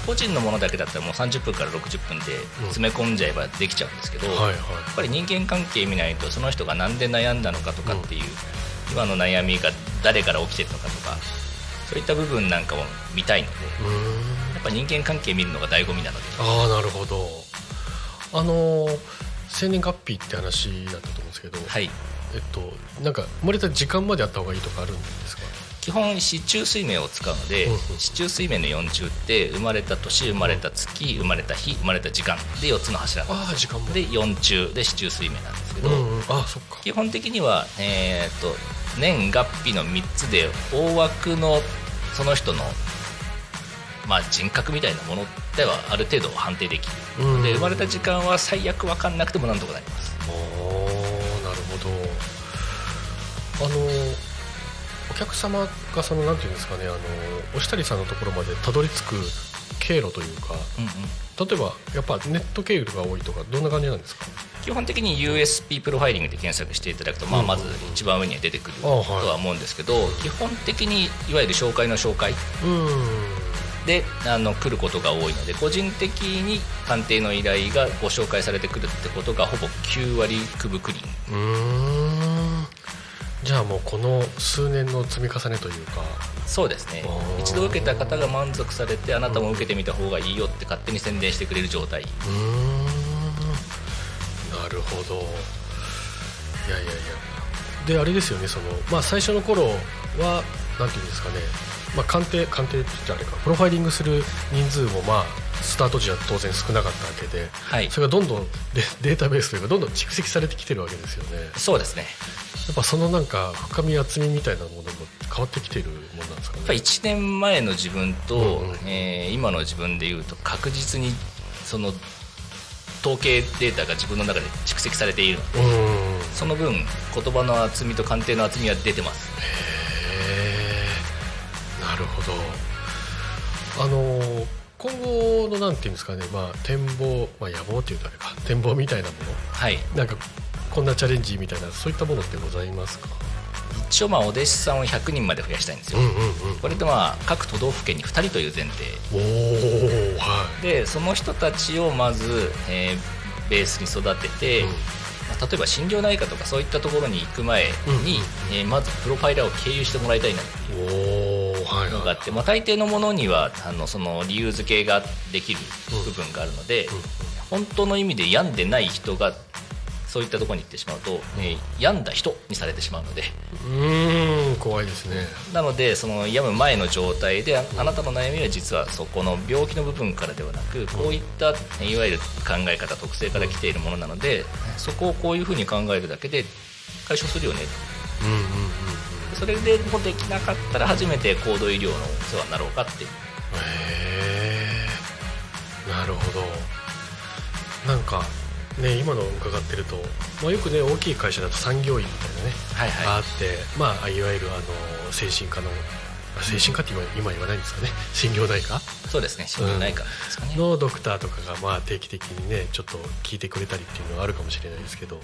個人のものだけだったらもう30分から60分で詰め込んじゃえばできちゃうんですけど、やっはい。はいぱり人間関係見ないとその人が何で悩んだのかとかっていう、今の悩みが誰から起きてるのかとかそういった部分なんかを見たいのでやっぱ人間関係見るのが醍醐味なので。ああなるほど。あのー生年月日って話だったと思うんですけど、はい。えっとなんか生まれた時間まであった方がいいとかあるんですか？基本四柱推命を使うのでうんうん。四柱推命の4柱って生まれた年生まれた月生まれた日生まれた時間で4つの柱なんですああ時間も。で4柱で四柱推命なんですけど、うんうん、あそっか。基本的には、えー、と年月日の3つで大枠のその人の、まあ、人格みたいなものではある程度判定できる、うん。で生まれた時間は最悪分かんなくてもなんとかなります。おーなるほど。あのお客様がそのなんていうんですかねあの押谷さんのところまでたどり着く経経路というかうんうん例えばやっぱネット経由が多いとかどんな感じなんですか？基本的に USP プロファイリングで検索していただくと、まあ、うん。まず一番上には出てくるあとは思うんですけど、基本的にいわゆる紹介の紹介うん。であの来ることが多いので個人的に鑑定の依頼がご紹介されてくるってことがほぼ9割くぶくりじゃあもうこの数年の積み重ねというか。そうですね。一度受けた方が満足されてあなたも受けてみた方がいいよって勝手に宣伝してくれる状態。うーん。なるほど。いやいやいや。であれですよねその、まあ、最初の頃はなんていうんですかね、まあ、鑑定鑑定って言っちゃあれか。プロファイリングする人数もまあスタート時は当然少なかったわけで。はい。それがどんどんデデータベースというかどんどん蓄積されてきてるわけですよね。そうですねやっぱそのなんか深み厚みみたいなものも変わってきてるものなんですかね。やっぱ1年前の自分と、うんうん。えー今の自分でいうと確実にその統計データが自分の中で蓄積されているのでうんへその分言葉の厚みと鑑定の厚みは出てます。えなるほど。あの今後のなんていうんですかね、まあ、展望、まあ、野望っていうとあれか。展望みたいなもはい。のなんかこんなチャレンジみたいなそういったものってございますか？一応まあお弟子さんを100人まで増やしたいんですよ、んうんこれでまあ各都道府県に2人という前提。おおはでその人たちをまず、えーベースに育てて、い、うん。まあ例えば心療内科とかそういったところに行く前に、うんうんえーまずプロファイラーを経由してもらいたいなっていうのがあって、まあ、大抵のものにはあのその理由付けができる部分があるので、本当の意味で病んでない人がそういったところに行ってしまうと、えー病んだ人にされてしまうので。うーん怖いですね。なのでその病む前の状態でああなたの悩みは実はそこの病気の部分からではなくこういったいわゆる考え方特性から来ているものなのでそこをこういうふうに考えるだけで解消するよね。うんうんうんうん。それでもできなかったら初めて高度医療のお世話になろうかって。いうへえなるほど。なんかね今の伺ってると、まあ、よくね大きい会社だと産業医みたいなね、はいあって、まあ、いわゆるあの精神科のあ精神科って今今言わないんですかね 心療内科？そうですね心療内科ですかね、のドクターとかがまあ定期的にねちょっと聞いてくれたりっていうのはあるかもしれないですけど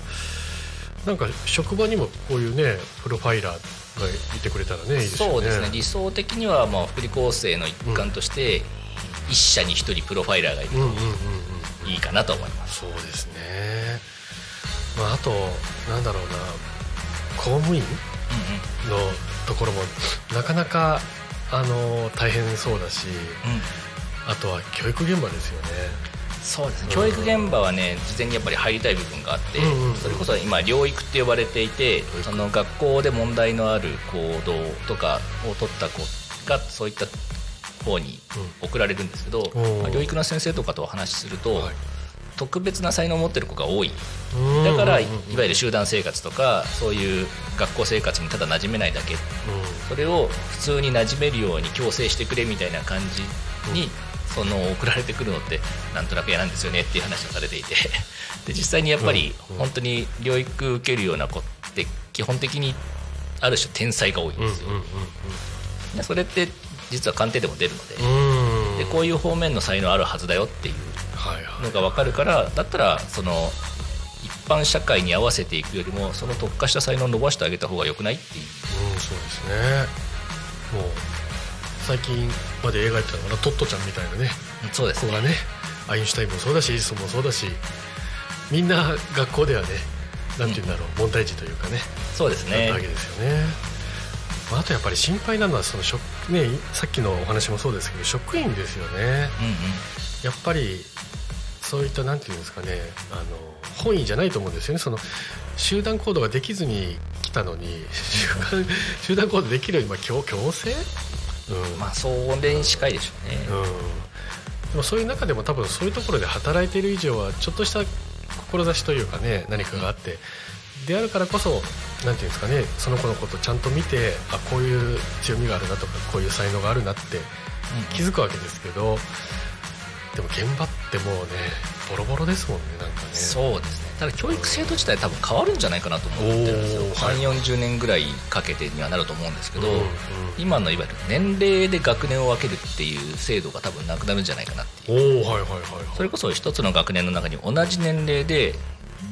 なんか職場にもこういうねプロファイラーがいてくれたらねいいですよね。そうですね。理想的にはまあ福利厚生の一環として、一社に一人プロファイラーがいるうんうんうんうん。といいかなと思います、そうですね。まああとなんだろうな。公務員うんのところもなかなかあの大変そうだしうん。うんあとは教育現場ですよね。そうですね。教育現場はね事前にやっぱり入りたい部分があって、うんうんうん。それこそ今療育って呼ばれていて育。その学校で問題のある行動とかを取った子がそういった方に送られるんですけど、おー。まあ療育の先生とかとお話しすると、はい。特別な才能を持ってる子が多い。うん。だから、いうん。うんうんわゆる集団生活とかそういう学校生活にただ馴染めないだけ。それを普通に馴染めるように強制してくれみたいな感じに、その送られてくるのってなんとなく嫌なんですよねっていう話をされていて。で実際にやっぱりうん。うん。本当に療育受けるような子って基本的にある種天才が多いんですよ、それって実は鑑定でも出るので,、うん。うんでこういう方面の才能あるはずだよっていうのが分かるからだったらその一般社会に合わせていくよりもその特化した才能を伸ばしてあげた方が良くないっていう。うんそうですね。もう最近まで描いてたのかなトットちゃんみたいなね。そうですね。ねアインシュタインもそうだしエジソンもそうだしみんな学校ではねなんて言うんだろう、問題児というかねそうですね。だったわけですよね、まあ、あとやっぱり心配なのはその職、ね、さっきのお話もそうですけど職員ですよね。うんうん。やっぱりそういったなんていうんですかねあの本意じゃないと思うんですよね。その集団行動ができずに来たのに 集団行動できるようにまあ強強制、うん。まあそれに近いでしょうね、うん、でもそういう中でも多分そういうところで働いている以上はちょっとした志というかね何かがあってであるからこそなんていうんですかねその子のことをちゃんと見てあこういう強みがあるなとかこういう才能があるなって気づくわけですけどでも現場ってもうねボロボロですもんねなんかね。そうですね。ただ教育制度自体多分変わるんじゃないかなと思ってるんですよ。おーはい3 4 0年ぐらいかけてにはなると思うんですけど、うんうん今のいわゆる年齢で学年を分けるっていう制度が多分なくなるんじゃないかなっていう。おおはいはいはいはい。それこそ一つの学年の中に同じ年齢で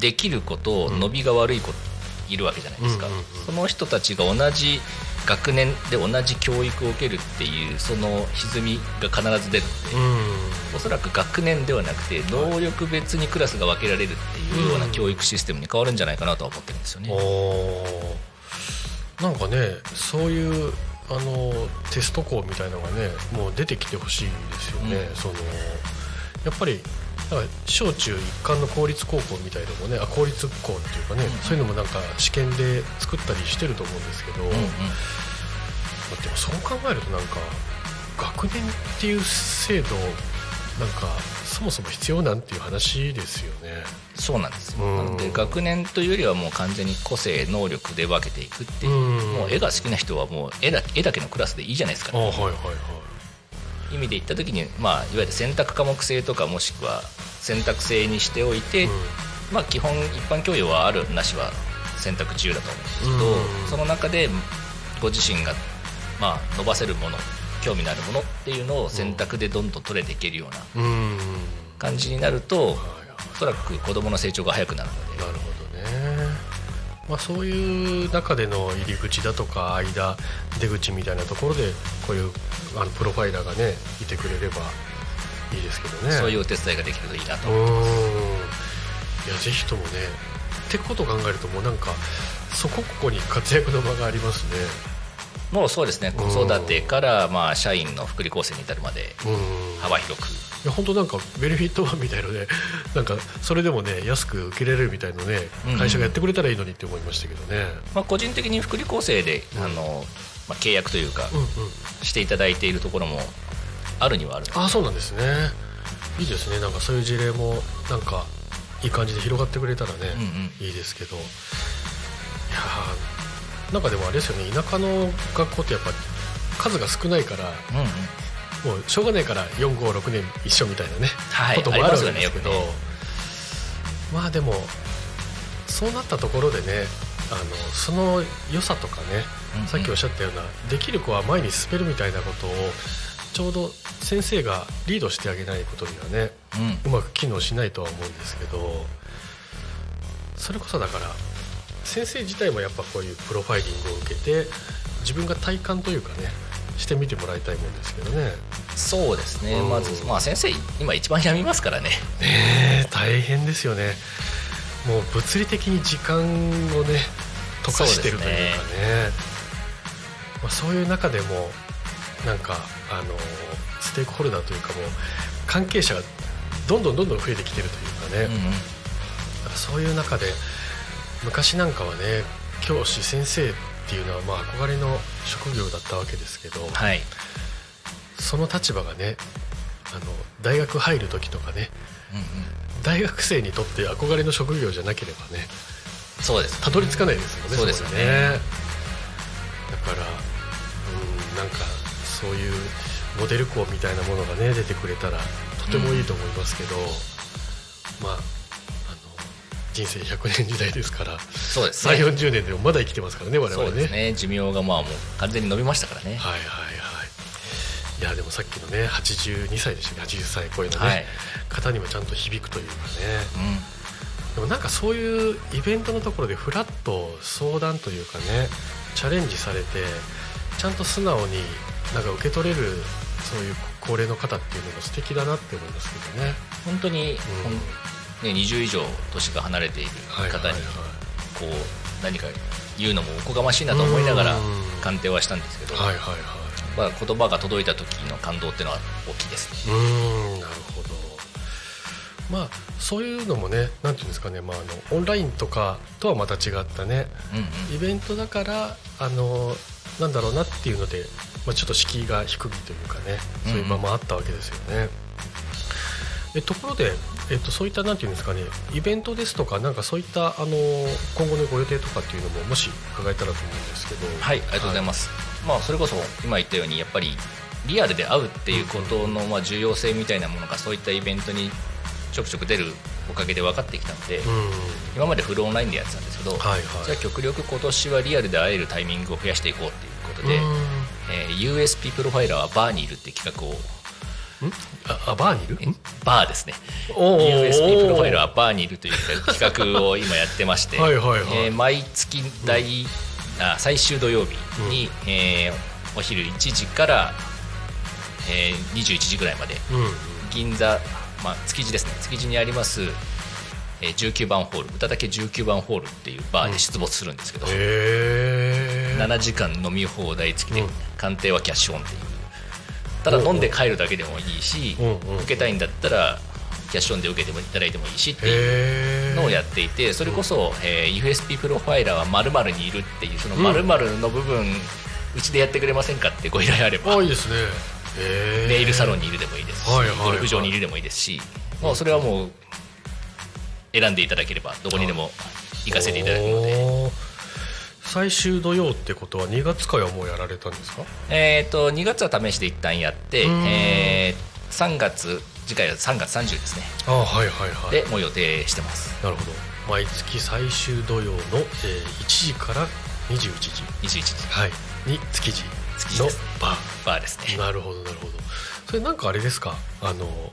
できる子と伸びが悪い子いるわけじゃないですか、うんうんうん。その人たちが同じ学年で同じ教育を受けるっていうその歪みが必ず出るんで、う。ん。おそらく学年ではなくて能力別にクラスが分けられるっていうような教育システムに変わるんじゃないかなとは思ってるんですよね。おー。なんかねそういうあのテスト校みたいなのがねもう出てきてほしいですよね、うん。そのやっぱりなんか小中一貫の公立高校みたいのもねあ公立校っていうかね、うんそういうのもなんか試験で作ったりしてると思うんですけど、うんうん。だってそう考えるとなんか学年っていう制度なんかそもそも必要なんていう話ですよね。そうなんですよ、うん。なので学年というよりはもう完全に個性能力で分けていくっていう、うん。もう絵が好きな人はもう絵だ絵だけのクラスでいいじゃないですか、あはいはいはい。意味で言った時に、まあ、いわゆる選択科目制とかもしくは選択制にしておいて、うん。まあ、基本一般教養はあるなしは選択自由だと思うんですけど、うん。その中でご自身が、まあ、伸ばせるもの興味のあるものっていうのを選択でどんどん取れていけるようなうん。感じになると、はいおそらく子どもの成長が早くなるのでなるほど。ね、まあ、そういう中での入り口だとか間出口みたいなところでこういうあのプロファイラーがねいてくれればいいですけどね。そういううお手伝いができるといいなと。ーん。いやぜひともねってことを考えるともうなんかそこここに活躍の場がありますね。もうそうですね。子うん育てからまあ社員の福利厚生に至るまでうん。幅広くいや本当なんかベネフィットワンみたいので なんかそれでもね安く受けれるみたいのねうん。会社がやってくれたらいいのにって思いましたけどね、まあ、個人的に福利厚生で、うん。あのまあ、契約というかうんうん。していただいているところもあるにはある。あそうなんですね。いいですね。なんかそういう事例もなんかいい感じで広がってくれたらね、うんうん。いいですけど。いやーなんかでもあれですよね。田舎の学校ってやっぱ数が少ないからうんうんもうしょうがないから456年一緒みたいなね、はいこともあるわけありますよねですけど、よくね。まあでもそうなったところでねあのその良さとかね、うんうん。さっきおっしゃったようなできる子は前に進めるみたいなことをちょうど先生がリードしてあげないことにはねうん。うまく機能しないとは思うんですけどそれこそだから先生自体もやっぱこういうプロファイリングを受けて自分が体感というかねしてみてもらいたいもんですけどね。そうですね。うん。まず、まあ、先生今一番やみますからね。ねえ大変ですよね。もう物理的に時間をね溶かしてるというかね。まあ、そういう中でもなんかあのステークホルダーというかもう関係者がどんどんどんどん増えてきてるというかね、うんうん。そういう中で昔なんかはね教師先生っていうのはまあ憧れの職業だったわけですけど、はい。その立場がねあの大学入る時とかねうんうん。大学生にとって憧れの職業じゃなければねそうですたどり着かないですよねそうですよね。こにだからうんなんかそういうモデル校みたいなものがね出てくれたらとてもいいと思いますけど、まああの人生100年時代ですから。そうですね。3 4 0年でもまだ生きてますからね我々ね。そうですね。寿命がまあもう完全に伸びましたからね。はいはいはい。いやでもさっきのね82歳でしたね。80歳超えのね、はい。方にもちゃんと響くというかね。うん。でもなんかそういうイベントのところでフラッと相談というかねチャレンジされてちゃんと素直になんか受け取れるそういう高齢の方っていうのも素敵だなって思いますけどね。本当に、ほんね、20以上年が離れている方にこう何か言うのもおこがましいなと思いながらうん。鑑定はしたんですけど、はいはいはい。まあ、言葉が届いた時の感動っていうのは大きいですね。うーんなるほど。まあそういうのもねなんていうんですかね、まあ、あのオンラインとかとはまた違ったねうんうん。イベントだからあのなんだろうなっていうので、まあ、ちょっと敷居が低いというかねそういう場もあったわけですよね。えところで、えっと、そういったなんていうんですかねイベントですとかなんかそういったあの今後のご予定とかっていうのももし伺えたらと思うんですけど。はい、ありがとうございます。まあ、それこそ今言ったようにやっぱりリアルで会うっていうことのまあ重要性みたいなものがそういったイベントにちょくちょく出るおかげで分かってきたので、うん。今までフルオンラインでやってたんですけど、はいはい。じゃあ極力今年はリアルで会えるタイミングを増やしていこうっていうことで、うん。えー USP プロファイラーはバーにいるって企画をああバーにいる？え？バーですね。おー。USP プロファイラーはバーにいるという企画を今やってまして。えー毎月第、あ最終土曜日に、えーお昼1時から、えー21時ぐらいまで。うん銀座、まあ、築地ですね。築地にあります、えー19番ホール。歌だけ19番ホールっていうバーで出没するんですけど、へえ7時間飲み放題付きで、うん。鑑定はキャッシュオンっていうただ飲んで帰るだけでもいいし、受けたいんだったらキャッシュオンで受けてもいただいてもいいしっていうのをやっていてそれこそ、えー USP プロファイラーは〇〇にいるっていうその〇〇の部分、うちでやってくれまませんかってご依頼あればあいいですね。ネイルサロンにいるでもいいですし、はいはいはい。ゴルフ場にいるでもいいですし、もうそれはもう選んでいただければどこにでも行かせていただくので、最終土曜ってことは2月からはもうやられたんですか？えー、と2月は試しで一旦やって、うん。えー3月次回は3月30ですね。あはいはいはい。でもう予定してます。なるほど。毎月最終土曜の、えー1時から21時、21時。はい、に築地の築地です。ババーですね。ーなるほどなるほど。それなんかあれですか？あの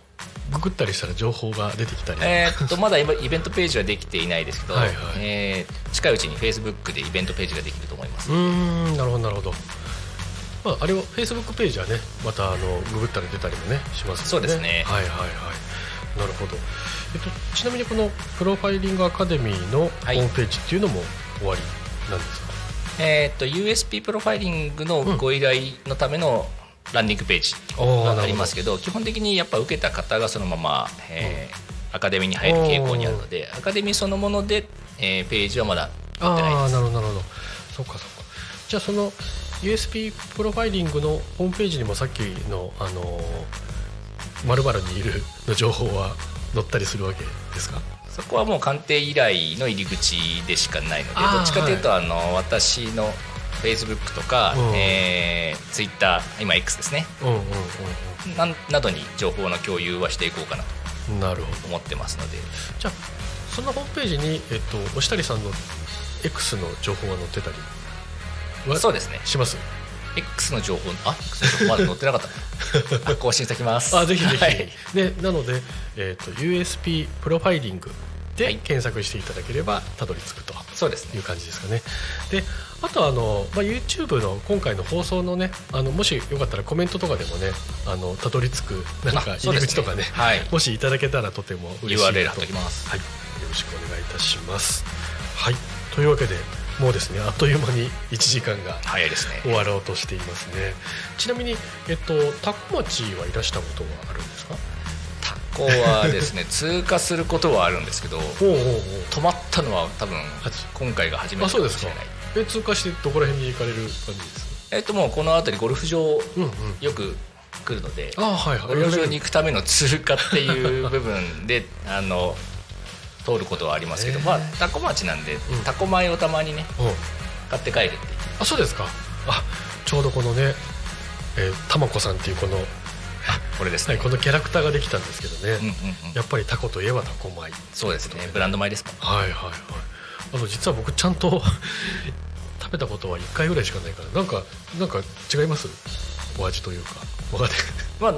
ググったりしたら情報が出てきたり、えーっとまだ今イベントページはできていないですけどはいはい。えー近いうちに Facebook でイベントページができると思います。うーんなるほどなるほど。まあ、あれはフェイスブックページはねまたあのググったら出たりもねしますそうですね。はいはいはい。なるほど、えっと、ちなみにこのプロファイリングアカデミーのホはい。ームページっていうのも終わりなんですか、えーっと USP プロファイリングのご依頼のためのランディングページがありますけど基本的にやっぱ受けた方がそのまま、えーアカデミーに入る傾向にあるのでアカデミーそのもので、えーページはまだやってないああです。なるほどなるほど。そっかそっか。じゃあその USP プロファイリングのホームページにもさっきのあのまるにいるの情報は載ったりするわけですか？そこはもう鑑定依頼の入り口でしかないのでどっちかというと、あの私の Facebook とか、うん。えー、Twitter 今 X ですね。うんうんうんななどに情報の共有はしていこうかなとうんなるほど。思ってますので。じゃあそのホームページに、えっと、押谷さんの X の情報が載ってたりはそうですね。します？X の情報あ X の情報まだ載ってなかった。あ更新してきます。あぜひぜひ、はい。でなので、えっと USP プロファイリングではい。検索していただければたどり着くとそうですね。いう感じですかね。であとはあの、まあ、YouTube の今回の放送のねあのもしよかったらコメントとかでもねあのたどり着くなんか入り口とかねはい。もしいただけたらとても嬉しいなとときますはい、よろしくお願いいたします。はい、というわけでもうですねあっという間に1時間が早いですね。終わろうとしていますね。ちなみに、えっと、多古町はいらしたことはあるんですかタコはですね 通過することはあるんですけど止まったのは多分今回が初めてかあそうですか。もしれないえ通過してどこら辺に行かれる感じですえっともうこの辺りゴルフ場うんうん。よく来るのであはいはい。ゴルフ場に行くための通過っていう部分であの通ることはありますけど、まあタコ町なんで、ん。タコ米をたまにねうん。買って帰るっていう。あそうですか。あちょうどこのねえーたまこさんっていうこの,、これですね、はい、このキャラクターができたんですけどね、うんうんうん。やっぱりタコといえばタコ米そうですね。ブランド米ですもんはいはいはい。あの実は僕ちゃんと 食べたことは1回ぐらいしかないから。なんかなんか違います？お味というか。わかんない。まあ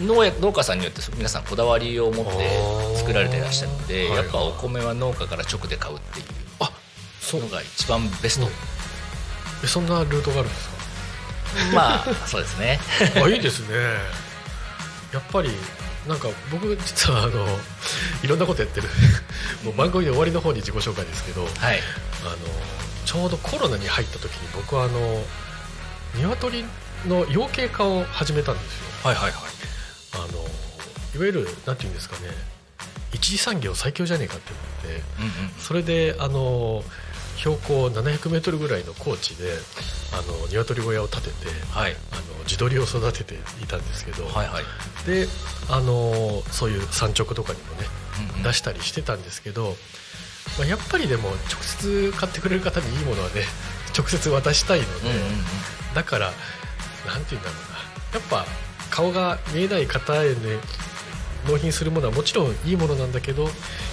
農家農家さんによって皆さんこだわりを持って作られていらっしゃるのであーやっぱお米は農家から直で買うっていうあそう。のが一番ベスト、えそんなルートがあるんですか？まあそうですね。あいいですねやっぱりなんか僕実はあの いろんなことやってる。もう番組で終わりの方に自己紹介ですけどはい。あのちょうどコロナに入った時に僕はあの鶏の養鶏家を始めたんですよ。はいはいはい。あのいわゆるなんていうんですかね一次産業最強じゃねえかって思ってうんうんそれであの標高700メートルぐらいの高地であの鶏小屋を建ててはい。あの地鶏を育てていたんですけど、はいはい、であのそういう産直とかにもねうんうん。出したりしてたんですけど、まあ、やっぱりでも直接買ってくれる方にいいものはね 直接渡したいので、うんうんうん。だからなんて言うんだろうな。やっぱ顔が見えない方へね納品するものはもちろんいいものなんだけど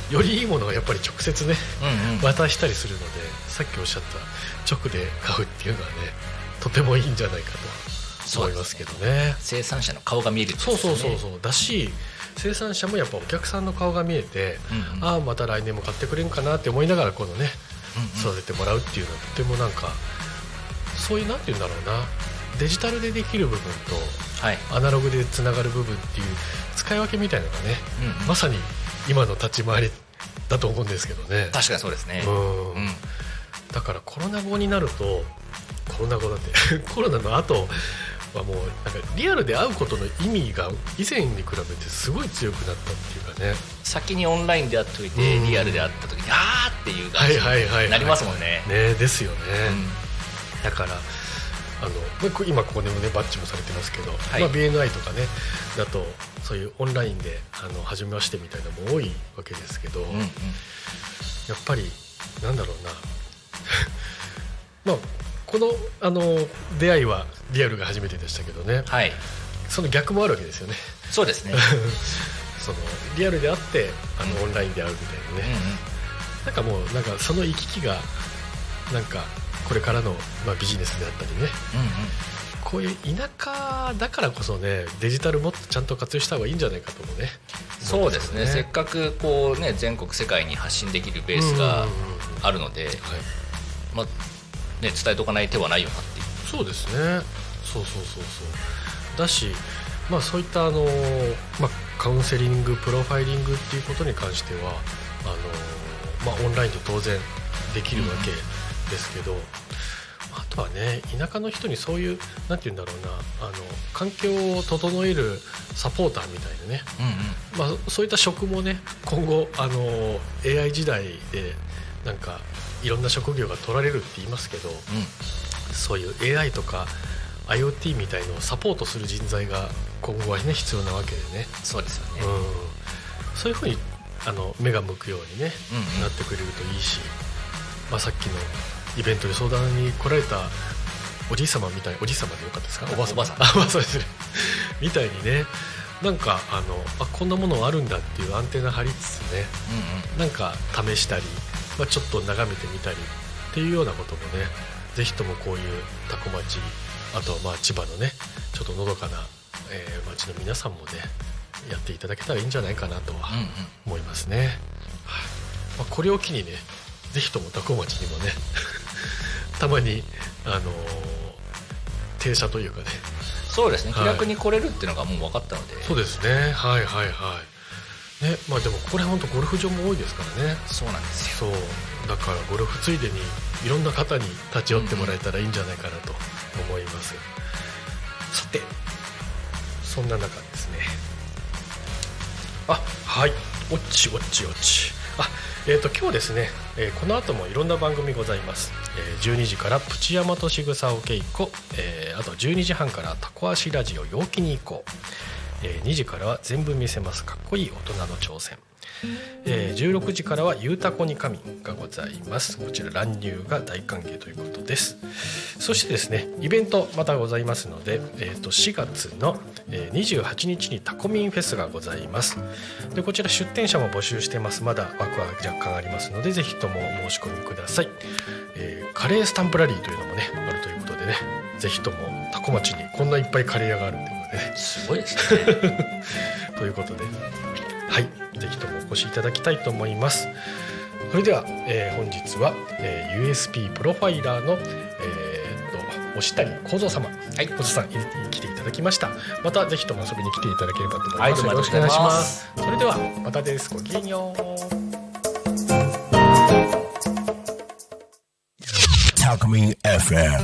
よりいいものはやっぱり直接ねうんうん。渡したりするのでさっきおっしゃった直で買うっていうのはねとてもいいんじゃないかと思いますけどね。生産者の顔が見えるってそうそうそうそう。だし生産者もやっぱお客さんの顔が見えて、うんうん。ああまた来年も買ってくれるかなって思いながらこのね育ててもらうっていうのはとてもなんかそういうなんて言うんだろうな。デジタルでできる部分はい、とアナログでつながる部分っていう使い分けみたいなのがねうんうん。まさに今の立ち回りだと思うんですけどね。確かにそうですね。うん。うん。だからコロナ後になるとコロナ後だって コロナの後はもうなんかリアルで会うことの意味が以前に比べてすごい強くなったっていうかね。先にオンラインで会っといてうん。リアルで会った時にあーっていう感じになりますもんね。ねですよね、うん。だからあの今ここでもねバッチもされてますけど、はい。まあ、BNI とかねだとそういうオンラインであの初めましてみたいなのも多いわけですけど、うんうん。やっぱりなんだろうな。まあこのあの出会いはリアルが初めてでしたけどね。はい。その逆もあるわけですよね。そうですね。そのリアルで会ってあの、うん。オンラインで会うみたいなね、うんうん。なんかもうなんかその行き来がなんかこれからの、まあ、ビジネスであったりね。うんうん。こういう田舎だからこそねデジタルもっとちゃんと活用した方がいいんじゃないかともね。そうですね。せっかかくこうね全国世界に発信できるベースがあるので、はい、まあね、伝えておかない手はないよなっていう。そうですね。そうそうそうそう。だしまあそういったあの、まあ、カウンセリングプロファイリングっていうことに関してはあの、まあ、オンラインで当然できるわけですけど、あとはね田舎の人にそういうなんて言うんだろうなあの環境を整えるサポーターみたいなね。うんうん。まあ、そういった職もね今後あの AI 時代でなんかいろんな職業が取られるって言いますけどそういう AI とか IoT みたいのをサポートする人材が今後はね必要なわけでね、そうですよね、うん、そういうふうにあの目が向くようにね、うんうん。なってくれるといいし、まあ、さっきのイベントで相談に来られたおじい様みたいおじい様でよかったですか？おばさん。あおばあさん。ですね。みたいにねなんかあのあこんなものあるんだっていうアンテナ張りつつねうん。なんか試したり、まあ、ちょっと眺めてみたりっていうようなこともねぜひともこういう多古町あとはまあ千葉のねちょっとのどかな、えー町の皆さんもねやっていただけたらいいんじゃないかなとは思いますね、はい。まあ、これを機にねぜひとも多古町にもね たまにあのー停車というかね。そうですね。はい。気楽に来れるっていうのがもう分かったので、そうですね。はいはいはいねまあでもここら辺本当ゴルフ場も多いですからね。そうなんですよ。そう。だからゴルフついでにいろんな方に立ち寄ってもらえたらいいんじゃないかなと思います、さてそんな中ですね。あはい。おっちおっちおっち。あえー、と今日ですね、えーこの後もいろんな番組ございます、えー12時からプチ山としぐさお稽古、えーあと12時半からタコ足ラジオ陽気に行こう、えー2時からは全部見せます。かっこいい大人の挑戦。えー16時からは「ゆうたこに神」がございます。こちら乱入が大歓迎ということです。そしてですねイベントまたございますので、えー、と4月の、え28日にタコミンフェスがございます。でこちら出店者も募集してます。まだ枠は若干ありますのでぜひともお申し込みください、えーカレースタンプラリーというのもねあるということでねぜひともタコ町にこんないっぱいカレー屋があるということですごいですね。ということではいぜひともお越しいただきたいと思います。それでは、えー本日は、えー USP プロファイラーの、えー、と押谷幸三様。はい。幸三さんい来ていただきました。またぜひとも遊びに来ていただければと思います、はいよろしくお願いします。それではまたです。ごきげんよう。Talk Me FM.